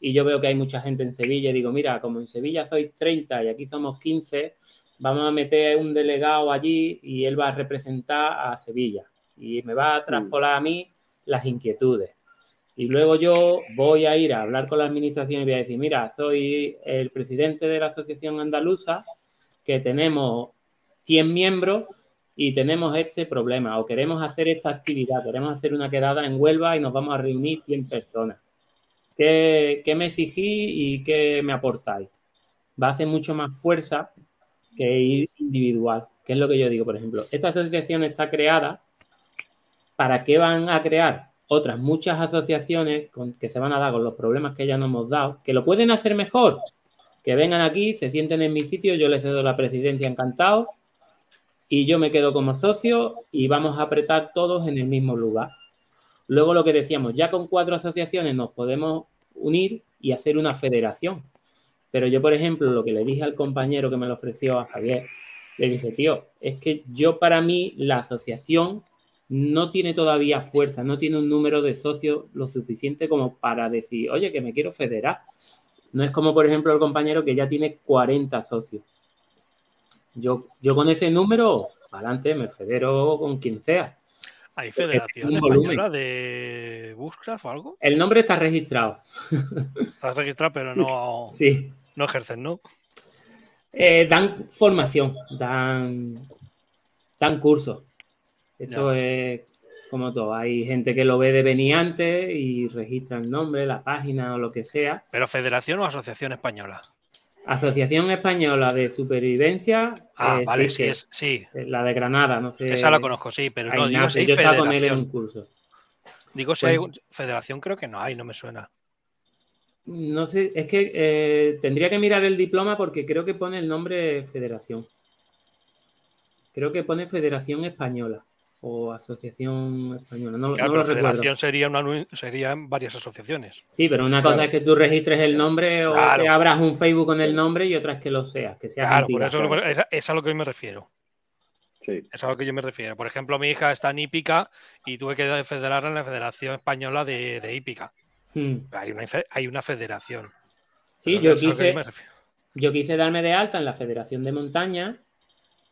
Y yo veo que hay mucha gente en Sevilla y digo, mira, como en Sevilla sois 30 y aquí somos 15, vamos a meter un delegado allí y él va a representar a Sevilla y me va a traspolar a mí las inquietudes. Y luego yo voy a ir a hablar con la administración y voy a decir, mira, soy el presidente de la Asociación Andaluza, que tenemos 100 miembros y tenemos este problema, o queremos hacer esta actividad, queremos hacer una quedada en Huelva y nos vamos a reunir 100 personas. ¿Qué, me exigís y qué me aportáis? Va a hacer mucho más fuerza que ir individual, que es lo que yo digo, por ejemplo. Esta asociación está creada, ¿para qué van a crear otras muchas asociaciones con, que se van a dar con los problemas que ya nos hemos dado, que lo pueden hacer mejor? Que vengan aquí, se sienten en mi sitio, yo les cedo la presidencia encantado y yo me quedo como socio y vamos a apretar todos en el mismo lugar. Luego lo que decíamos, ya con cuatro asociaciones nos podemos unir y hacer una federación. Pero yo, por ejemplo, lo que le dije al compañero que me lo ofreció a Javier, le dije, tío, es que yo para mí la asociación no tiene todavía fuerza, no tiene un número de socios lo suficiente como para decir, oye, que me quiero federar. No es como, por ejemplo, el compañero que ya tiene 40 socios. Yo, yo con ese número, adelante, me federo con quien sea. ¿Hay de Bushcraft o algo? El nombre está registrado. Estás registrado, pero no, Sí. no ejercen, ¿no? Eh, dan formación, dan, dan cursos. Esto es como todo. Hay gente que lo ve de venir antes y registra el nombre, la página o lo que sea. ¿Pero federación o asociación española? Asociación Española de Supervivencia. Ah, eh, vale, sí, sí, es, sí. La de Granada, no sé. Esa la conozco, sí, pero no, digo si Yo estaba con él en un curso. Digo si Pues- hay federación, creo que no hay, no me suena. No sé, es que eh, tendría que mirar el diploma porque creo que pone el nombre Federación. Creo que pone Federación Española o Asociación Española. No, Claro, no lo recuerdo. federación sería una, serían varias asociaciones. Sí, pero una cosa es que tú registres el nombre o Claro. que abras un Facebook con el nombre y otra es que lo seas, que seas Claro, por entidad. eso es, es a lo que me refiero. Sí. Es a lo que yo me refiero. Por ejemplo, mi hija está en Hípica y tuve que federarla en la Federación Española de, de Hípica. Hmm. Hay una, hay una federación. Sí, Pero yo quise, yo quise darme de alta en la Federación de Montaña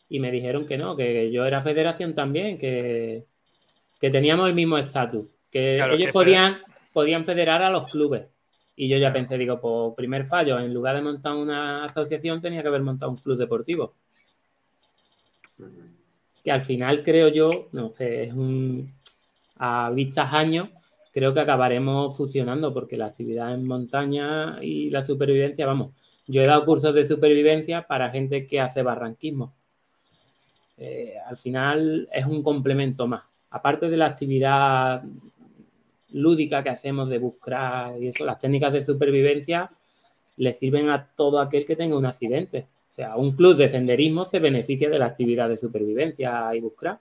y me dijeron que no, que yo era federación también, que, que teníamos el mismo estatus, que Claro, ellos que podían, podían federar a los clubes. Y yo ya pensé, digo, por primer fallo, en lugar de montar una asociación, tenía que haber montado un club deportivo. Que al final creo yo, no sé, es un. A vistas años, creo que acabaremos fusionando, porque la actividad en montaña y la supervivencia, vamos, yo he dado cursos de supervivencia para gente que hace barranquismo. Eh, al final es un complemento más. Aparte de la actividad lúdica que hacemos de buscar y eso, las técnicas de supervivencia le sirven a todo aquel que tenga un accidente. O sea, un club de senderismo se beneficia de la actividad de supervivencia y buscar,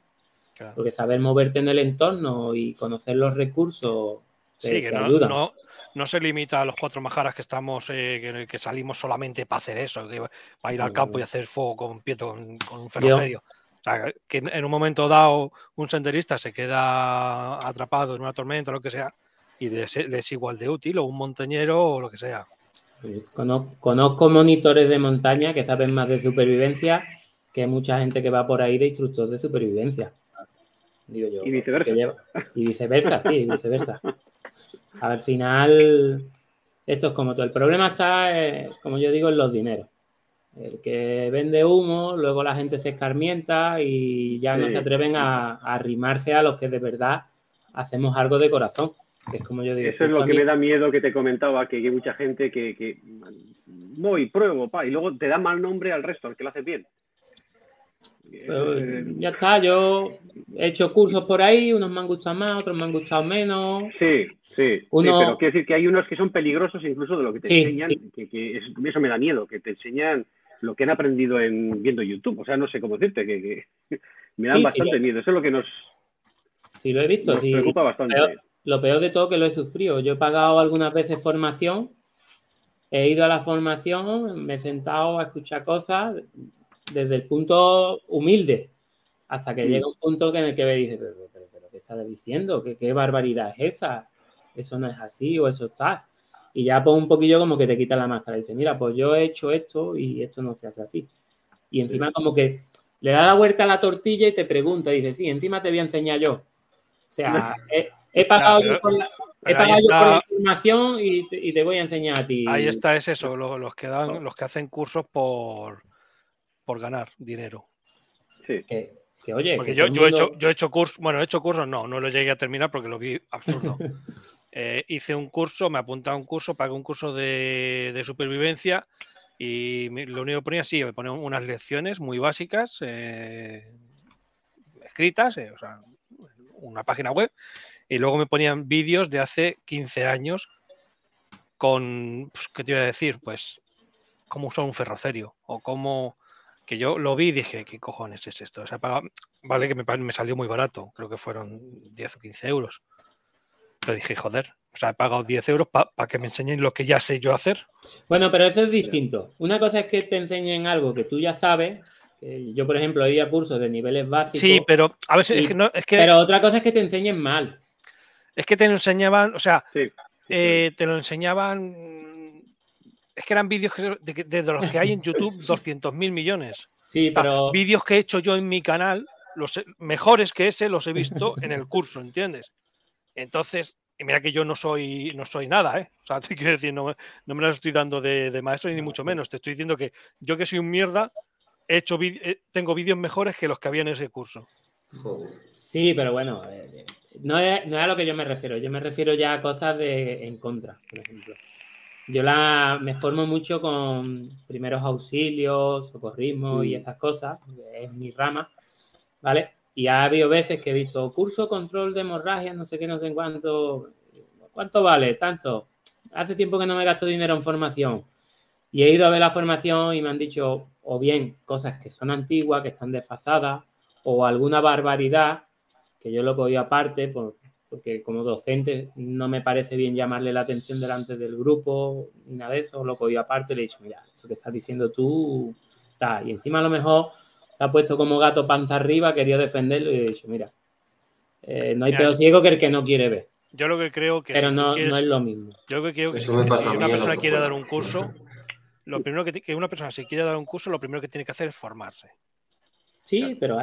Claro. porque saber moverte en el entorno y conocer los recursos te, Sí, que te no, ayuda. no, no se limita a los cuatro majaras que estamos, eh, que, que salimos solamente para hacer eso, que para ir al campo y hacer fuego con, con, con un ferrocerio. O sea, que en un momento dado un senderista se queda atrapado en una tormenta o lo que sea y le es, igual de útil, o un montañero o lo que sea. Conozco, conozco monitores de montaña que saben más de supervivencia que mucha gente que va por ahí de instructor de supervivencia. Digo yo. Y viceversa. lleva- y viceversa, sí, y viceversa. Al final, esto es como todo. El problema está, eh, como yo digo, en los dineros. El que vende humo, luego la gente se escarmienta y ya no se atreven a, a arrimarse a los que de verdad hacemos algo de corazón. Que es como yo digo. Eso es "Esto lo que me da miedo que te comentaba, que hay mucha gente que, que voy, pruebo, pa, y luego te da mal nombre al resto, al que lo hace bien. Eh, ya está, yo he hecho cursos por ahí, unos me han gustado más, otros me han gustado menos. Sí, sí, sí, Uno- pero quiero decir que hay unos que son peligrosos incluso de lo que te Sí, enseñan, sí. que, que es- eso me da miedo, que te enseñan lo que han aprendido en viendo YouTube. O sea, no sé cómo decirte, que, que me dan Sí, bastante miedo. Eso es lo que nos, Sí, lo he visto, nos sí. preocupa bastante. Lo peor de todo que lo he sufrido. Yo he pagado algunas veces formación, he ido a la formación, me he sentado a escuchar cosas desde el punto humilde, hasta que Mm. llega un punto que en el que me dice, pero, pero, pero, ¿qué estás diciendo? ¿Qué, qué barbaridad es esa? Eso no es así o eso está. Y ya pues un poquillo como que te quita la máscara y dice, mira, pues yo he hecho esto y esto no se hace así. Y encima como que le da la vuelta a la tortilla y te pregunta, dice, sí, encima te voy a enseñar yo. O sea, he, he pagado, pero- yo, por la, he pagado ahí yo por la información y te, y te voy a enseñar a ti. Ahí está, es eso, lo- los, que dan, los que hacen cursos por, por ganar dinero. Sí. Que, que, oye, Porque que yo, he hecho, yo he hecho cursos, bueno, he hecho cursos, no, no lo llegué a terminar porque lo vi absurdo. Eh, hice un curso, me apunté a un curso, pagué un curso de, supervivencia y lo único que ponía, sí, me ponía unas lecciones muy básicas, eh, escritas, eh, o sea, una página web, y luego me ponían vídeos de hace 15 años con, pues, ¿qué te iba a decir? Pues, cómo usar un ferrocerio o cómo que yo lo vi y dije, ¿qué cojones es esto? O sea, vale que me salió muy barato, creo que fueron 10 o 15 euros. Pero dije, joder, o sea, he pagado 10 euros para que me enseñen lo que ya sé yo hacer. Bueno, pero eso es distinto. Una cosa es que te enseñen algo que tú ya sabes. que yo, por ejemplo, he ido a cursos de niveles básicos. Sí, pero a veces y- es que, no, es que, pero otra cosa es que te enseñen mal. es que te lo enseñaban, o sea, Sí. eh, te lo enseñaban, es que eran vídeos que- de, de los que hay en YouTube 200.000 millones. Sí, O sea, pero. vídeos que he hecho yo en mi canal, los mejores que ese los he visto en el curso, ¿entiendes? Entonces, mira que yo no soy, no soy nada, ¿eh? O sea, te quiero decir, no, me- no me las estoy dando de, de maestro ni mucho menos. Te estoy diciendo que yo que soy un mierda, he hecho vid- eh, tengo vídeos mejores que los que había en ese curso. Sí, pero bueno, eh, no, es, no es a lo que yo me refiero. Yo me refiero ya a cosas de en contra, por ejemplo. Yo la, me formo mucho con primeros auxilios, socorrismo y Mm. esas cosas. Es mi rama, ¿vale? Y ha habido veces que he visto curso control de hemorragia, no sé qué, no sé cuánto. ¿Cuánto vale? Tanto. Hace tiempo que no me gasto dinero en formación. Y he ido a ver la formación y me han dicho, o bien cosas que son antiguas, que están desfasadas, o alguna barbaridad, que yo lo cogí aparte, por- porque como docente no me parece bien llamarle la atención delante del grupo, ni nada de eso, lo cogí aparte, le he dicho, mira, eso que estás diciendo tú, está. Y encima a lo mejor se ha puesto como gato panza arriba, quería defenderlo y he dicho, mira, eh, no hay Mira, peor ciego que el que no quiere ver, Yo lo que creo que pero si no, quieres- no es lo mismo. yo lo que creo que si, si una persona quiere dar un curso, lo primero que, que una persona si quiere dar un curso, lo primero que tiene que hacer es formarse. Sí, pero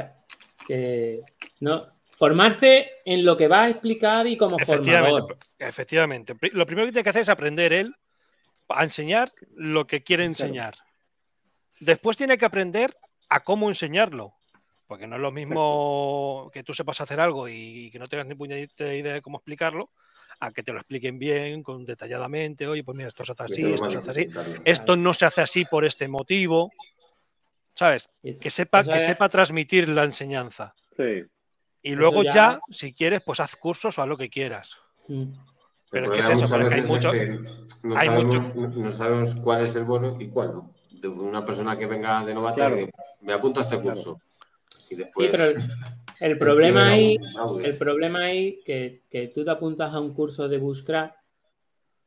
que no formarse en lo que va a explicar y como Efectivamente, formador. efectivamente. Lo primero que tiene que hacer es aprender él a enseñar lo que quiere enseñar. Después tiene que aprender a cómo enseñarlo. Porque no es lo mismo que tú sepas hacer algo y que no tengas ni puñetera idea de cómo explicarlo, a que te lo expliquen bien, con detalladamente. Oye, pues mira, esto se hace así, esto se hace así. Esto no se hace así por este motivo. ¿Sabes? Es- Que sepa, que sepa transmitir la enseñanza. Sí. Y luego ya- ya... si quieres, pues haz cursos o haz lo que quieras. Mm. Pero es que es eso, pero es que hay mucho- no, hay sabemos, no sabemos cuál es el bueno y cuál no. De una persona que venga de novata Claro. que me apunto a este curso. Y después, Sí, pero el, problema ahí, fraude. el problema ahí que, que tú te apuntas a un curso de Bushcraft,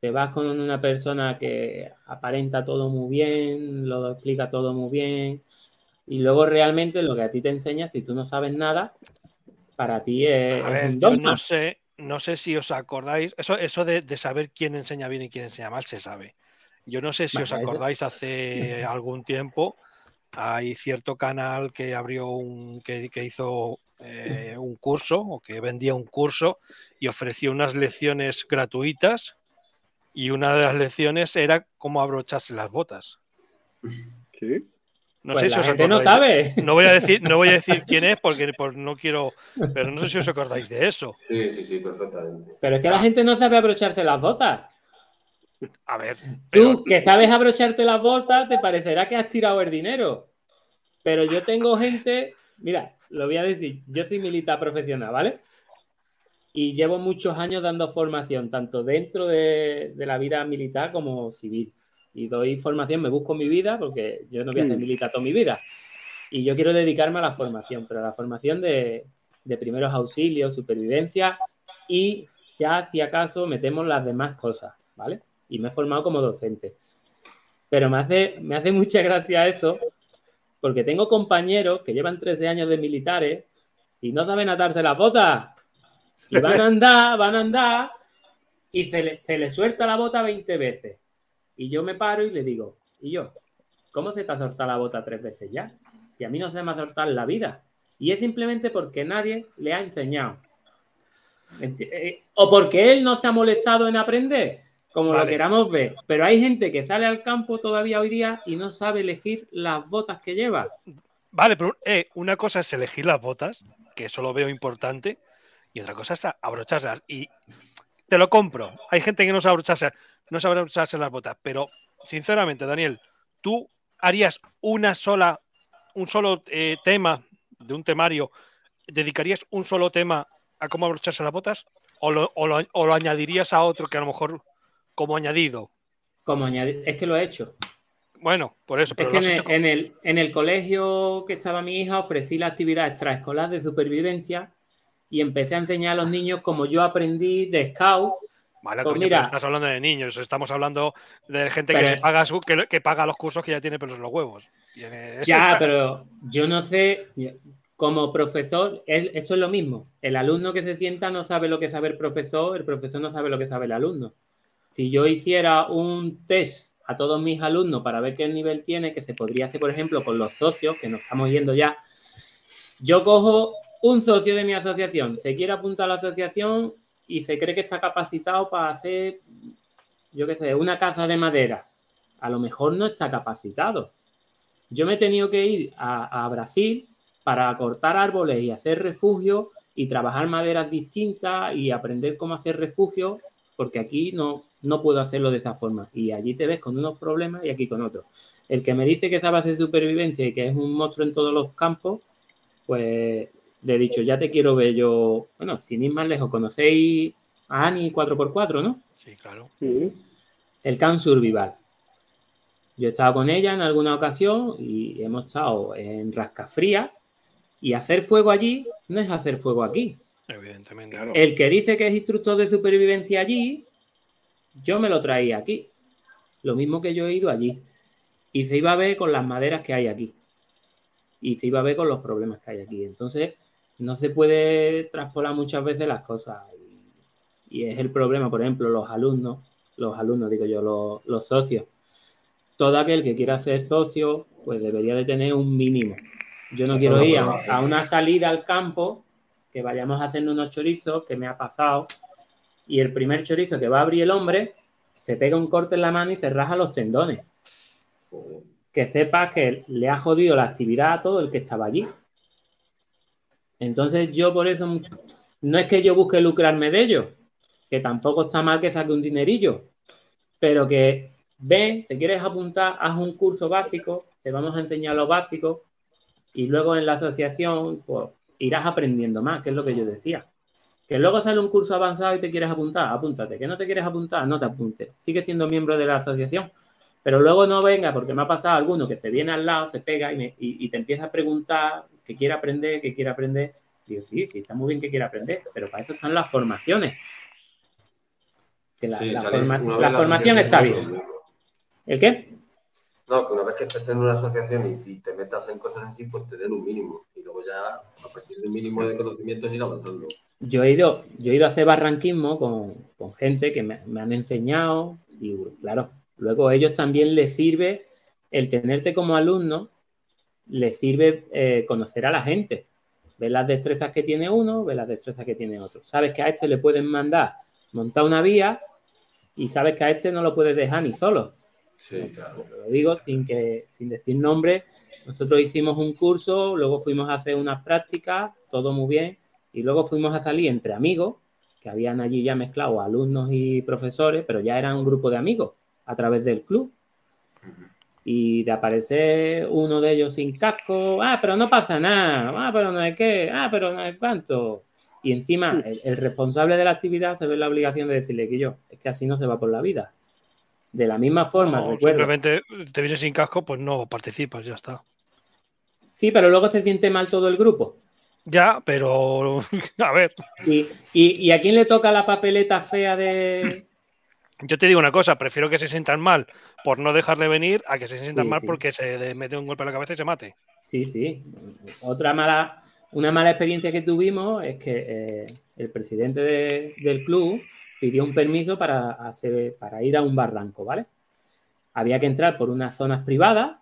te vas con una persona que aparenta todo muy bien, lo explica todo muy bien, y luego realmente lo que a ti te enseña, si tú no sabes nada, para ti es, A es ver, un yo dogma. no sé, no sé si os acordáis, eso, eso de, de saber quién enseña bien y quién enseña mal se sabe. Yo no sé si os acordáis hace algún tiempo hay cierto canal que abrió un, que, que hizo eh, un curso o que vendía un curso y ofrecía unas lecciones gratuitas y una de las lecciones era cómo abrocharse las botas. Sí. No Pues sé la si os gente no acordáis. sabe. No voy a decir, no voy a decir quién es porque por- no quiero, pero no sé si os acordáis de eso. Sí, sí, sí, perfectamente. Pero es que la gente no sabe abrocharse las botas. A ver, Tú, que sabes abrocharte las botas, te parecerá que has tirado el dinero. Pero yo tengo gente, mira, lo voy a decir, yo soy militar profesional, ¿vale? Y llevo muchos años dando formación, tanto dentro de, de la vida militar como civil. Y doy formación, me busco mi vida, porque yo no voy a ser Mm. militar toda mi vida. Y yo quiero dedicarme a la formación, pero a la formación de, de primeros auxilios, supervivencia y ya, si acaso, metemos las demás cosas, ¿vale? Y me he formado como docente. Pero me hace, me hace mucha gracia esto, porque tengo compañeros que llevan 13 años de militares y no saben atarse las botas. Y van a andar, van a andar, y se le, se le suelta la bota 20 veces. Y yo me paro y le digo, ¿y yo? ¿Cómo se te ha soltado la bota tres veces ya? Si a mí no se me ha soltado la vida. Y es simplemente porque nadie le ha enseñado. Eh, O porque él no se ha molestado en aprender, como lo queramos ver. Pero hay gente que sale al campo todavía hoy día y no sabe elegir las botas que lleva. vale, pero eh, una cosa es elegir las botas, que eso lo veo importante, y otra cosa es abrocharlas. Y te lo compro. Hay gente que no sabe abrocharse, no sabe abrocharse las botas, pero sinceramente, Daniel, ¿tú harías una sola, un solo eh, tema de un temario? ¿Dedicarías un solo tema a cómo abrocharse las botas? ¿O lo, o lo- o lo añadirías a otro que a lo mejor como añadido? Como añadir, es que lo he hecho. Bueno, por eso, Es que en el, en, el, en el colegio que estaba mi hija ofrecí la actividad extraescolar de supervivencia y empecé a enseñar a los niños como yo aprendí de scout. Vale, Pues coño, mira. estás hablando de niños, estamos hablando de gente Pero- que, paga su- que, que paga los cursos que ya tiene pelos en los huevos. Tiene- Ya, pero yo no sé, como profesor, es- esto es lo mismo. El alumno que se sienta no sabe lo que sabe el profesor, el profesor no sabe lo que sabe el alumno. Si yo hiciera un test a todos mis alumnos para ver qué nivel tiene, que se podría hacer, por ejemplo, con los socios, que nos estamos yendo ya, yo cojo un socio de mi asociación, se quiere apuntar a la asociación y se cree que está capacitado para hacer, yo qué sé, una casa de madera. A lo mejor no está capacitado. Yo me he tenido que ir a, a Brasil para cortar árboles y hacer refugios y trabajar maderas distintas y aprender cómo hacer refugios, porque aquí no, no puedo hacerlo de esa forma. Y allí te ves con unos problemas y aquí con otros. El que me dice que sabe hacer supervivencia y que es un monstruo en todos los campos, pues le he dicho, ya te quiero ver yo. Bueno, sin ir más lejos, conocéis a Ani 4x4, ¿no? Sí, claro. Sí. el Can Survival. Yo he estado con ella en alguna ocasión y hemos estado en Rascafría y hacer fuego allí no es hacer fuego aquí. Evidentemente. Claro. El que dice que es instructor de supervivencia allí, yo me lo traía aquí. Lo mismo que yo he ido allí. Y se iba a ver con las maderas que hay aquí. Y se iba a ver con los problemas que hay aquí. Entonces, no se puede traspolar muchas veces las cosas. Y, es el problema, por ejemplo, los alumnos, los alumnos, digo yo, los, los socios. Todo aquel que quiera ser socio, pues debería de tener un mínimo. Yo no Eso quiero no ir a una salida al campo, que vayamos hacer unos chorizos, que me ha pasado, y el primer chorizo que va a abrir el hombre, se pega un corte en la mano y se raja los tendones. Que sepa que le ha jodido la actividad a todo el que estaba allí. Entonces yo por eso, no es que yo busque lucrarme de ello, que tampoco está mal que saque un dinerillo, pero que ven, te quieres apuntar, haz un curso básico, te vamos a enseñar lo básico y luego en la asociación pues, irás aprendiendo más, que es lo que yo decía. Que luego sale un curso avanzado y te quieres apuntar, apúntate. Que no te quieres apuntar, no te apuntes. Sigue siendo miembro de la asociación. Pero luego no venga, porque me ha pasado alguno que se viene al lado, se pega y, me- y- y te empieza a preguntar que quiere aprender, que quiere aprender. Digo, sí, sí, está muy bien que quiera aprender, pero para eso están las formaciones. Que la, Sí, la Dani, forma- una vez la formación está bien. ¿El qué? No, que una vez que estés en una asociación y, y te metas en cosas así, pues te den un mínimo. Y luego ya, a partir del mínimo de conocimientos, ir avanzando. Yo he ido, yo he ido a hacer barranquismo con, con gente que me, me han enseñado y claro, luego a ellos también les sirve el tenerte como alumno le sirve eh, conocer a la gente. Ver las destrezas que tiene uno, ver las destrezas que tiene otro. Sabes que a este le pueden mandar montar una vía y sabes que a este no lo puedes dejar ni solo. Sí, claro. Lo digo sin, que, sin decir nombre. Nosotros hicimos un curso, luego fuimos a hacer unas prácticas, todo muy bien, y luego fuimos a salir entre amigos, que habían allí ya mezclados alumnos y profesores, pero ya eran un grupo de amigos a través del club y de aparecer uno de ellos sin casco, ah, pero no pasa nada, ah, pero no hay qué, ah, pero no hay cuánto. Y encima, el, responsable de la actividad se ve la obligación de decirle que yo, es que así no se va por la vida. De la misma forma, recuerdo. Simplemente te vienes sin casco, pues no participas, ya está. Sí, pero luego se siente mal todo el grupo. Ya, pero a ver. ¿Y, y a quién le toca la papeleta fea de, yo te digo una cosa, prefiero que se sientan mal por no dejarle venir a que se sientan mal porque se mete un golpe a la cabeza y se mate. Sí, sí. Otra mala, una mala experiencia que tuvimos es que eh, el presidente del club pidió un permiso para, hacer, para ir a un barranco, ¿vale? Había que entrar por unas zonas privadas.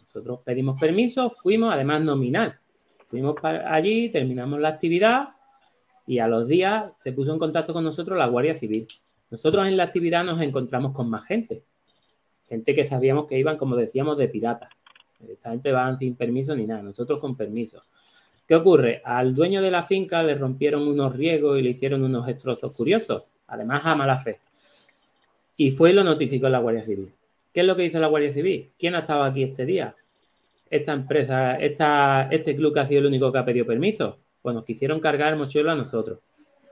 Nosotros pedimos permiso, fuimos, además nominal. Fuimos para allí, terminamos la actividad y a los días se puso en contacto con nosotros la Guardia Civil nosotros en la actividad nos encontramos con más gente, gente que sabíamos que iban, como decíamos, de pirata. Esta gente van sin permiso ni nada, nosotros con permiso. ¿Qué ocurre? Al dueño de la finca le rompieron unos riegos y le hicieron unos destrozos curiosos, además a mala fe. Y fue y lo notificó la Guardia Civil. ¿Qué es lo que hizo la Guardia Civil? ¿Quién ha estado aquí este día? Esta empresa, esta, este club que ha sido el único que ha pedido permiso. Pues nos quisieron cargar el mochuelo a nosotros.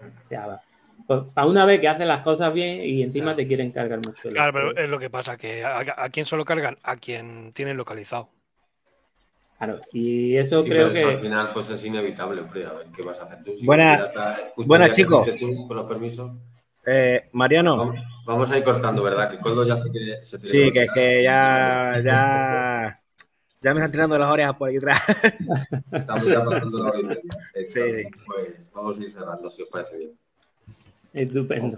O sea, pues, a una vez que hacen las cosas bien y encima te quieren cargar mucho. claro, pero es lo que pasa, que a, quién solo cargan, a quien tienen localizado. Claro, y eso creo que. Al final, pues es inevitable, hombre, a ver qué vas a hacer tú. buenas, buenas chicos. con los permisos. Eh, Mariano. Vamos, a ir cortando, ¿verdad? Que Coldo ya se quiere. sí, que, que ya, ya, ya me están tirando las orejas por ahí atrás. Estamos ya pasando la hora sí. Pues vamos a ir cerrando, si os parece bien. Estupendo.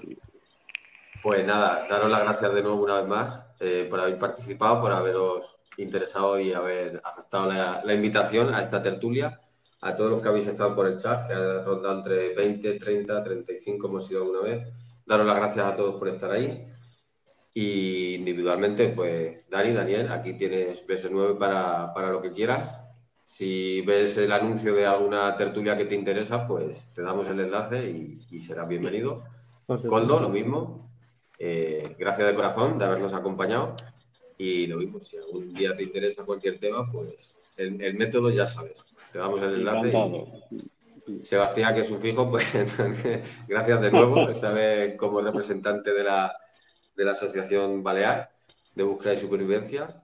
Pues nada, daros las gracias de nuevo una vez más eh, por haber participado, por haberos interesado y haber aceptado la, invitación a esta tertulia. A todos los que habéis estado por el chat, que han rondado entre 20, 30, 35, hemos sido alguna vez. Daros las gracias a todos por estar ahí. Y individualmente, pues Dani, Daniel, aquí tienes BS9 para, para lo que quieras. Si ves el anuncio de alguna tertulia que te interesa, pues te damos el enlace y, serás bienvenido. Coldo, lo mismo. Eh, gracias de corazón de habernos acompañado. Y lo mismo, si algún día te interesa cualquier tema, pues el, método ya sabes. Te damos el enlace. Sebastián, que es un fijo, pues gracias de nuevo, esta vez como representante de la, de la Asociación Balear de Búsqueda y Supervivencia.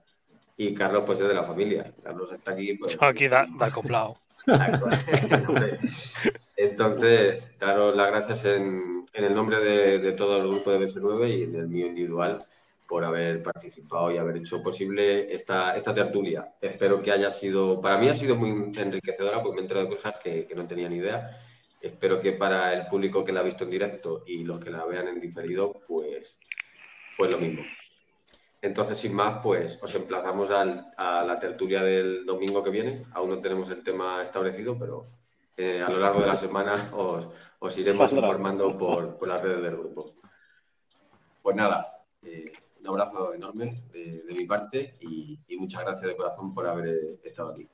Y Carlos, pues es de la familia. Carlos está aquí. Pues, aquí da, da acoplado. Entonces, daros las gracias en, el nombre de, todo el grupo de BS9 y en el mío individual por haber participado y haber hecho posible esta, esta tertulia. Espero que haya sido, para mí ha sido muy enriquecedora porque me he enterado de cosas que, que no tenía ni idea. Espero que para el público que la ha visto en directo y los que la vean en diferido, pues, pues lo mismo. Entonces, sin más, pues os emplazamos a la tertulia del domingo que viene. Aún no tenemos el tema establecido, pero eh, a lo largo de la semana os, iremos informando por, las redes del grupo. Pues nada, eh, un abrazo enorme de, mi parte y muchas gracias de corazón por haber estado aquí.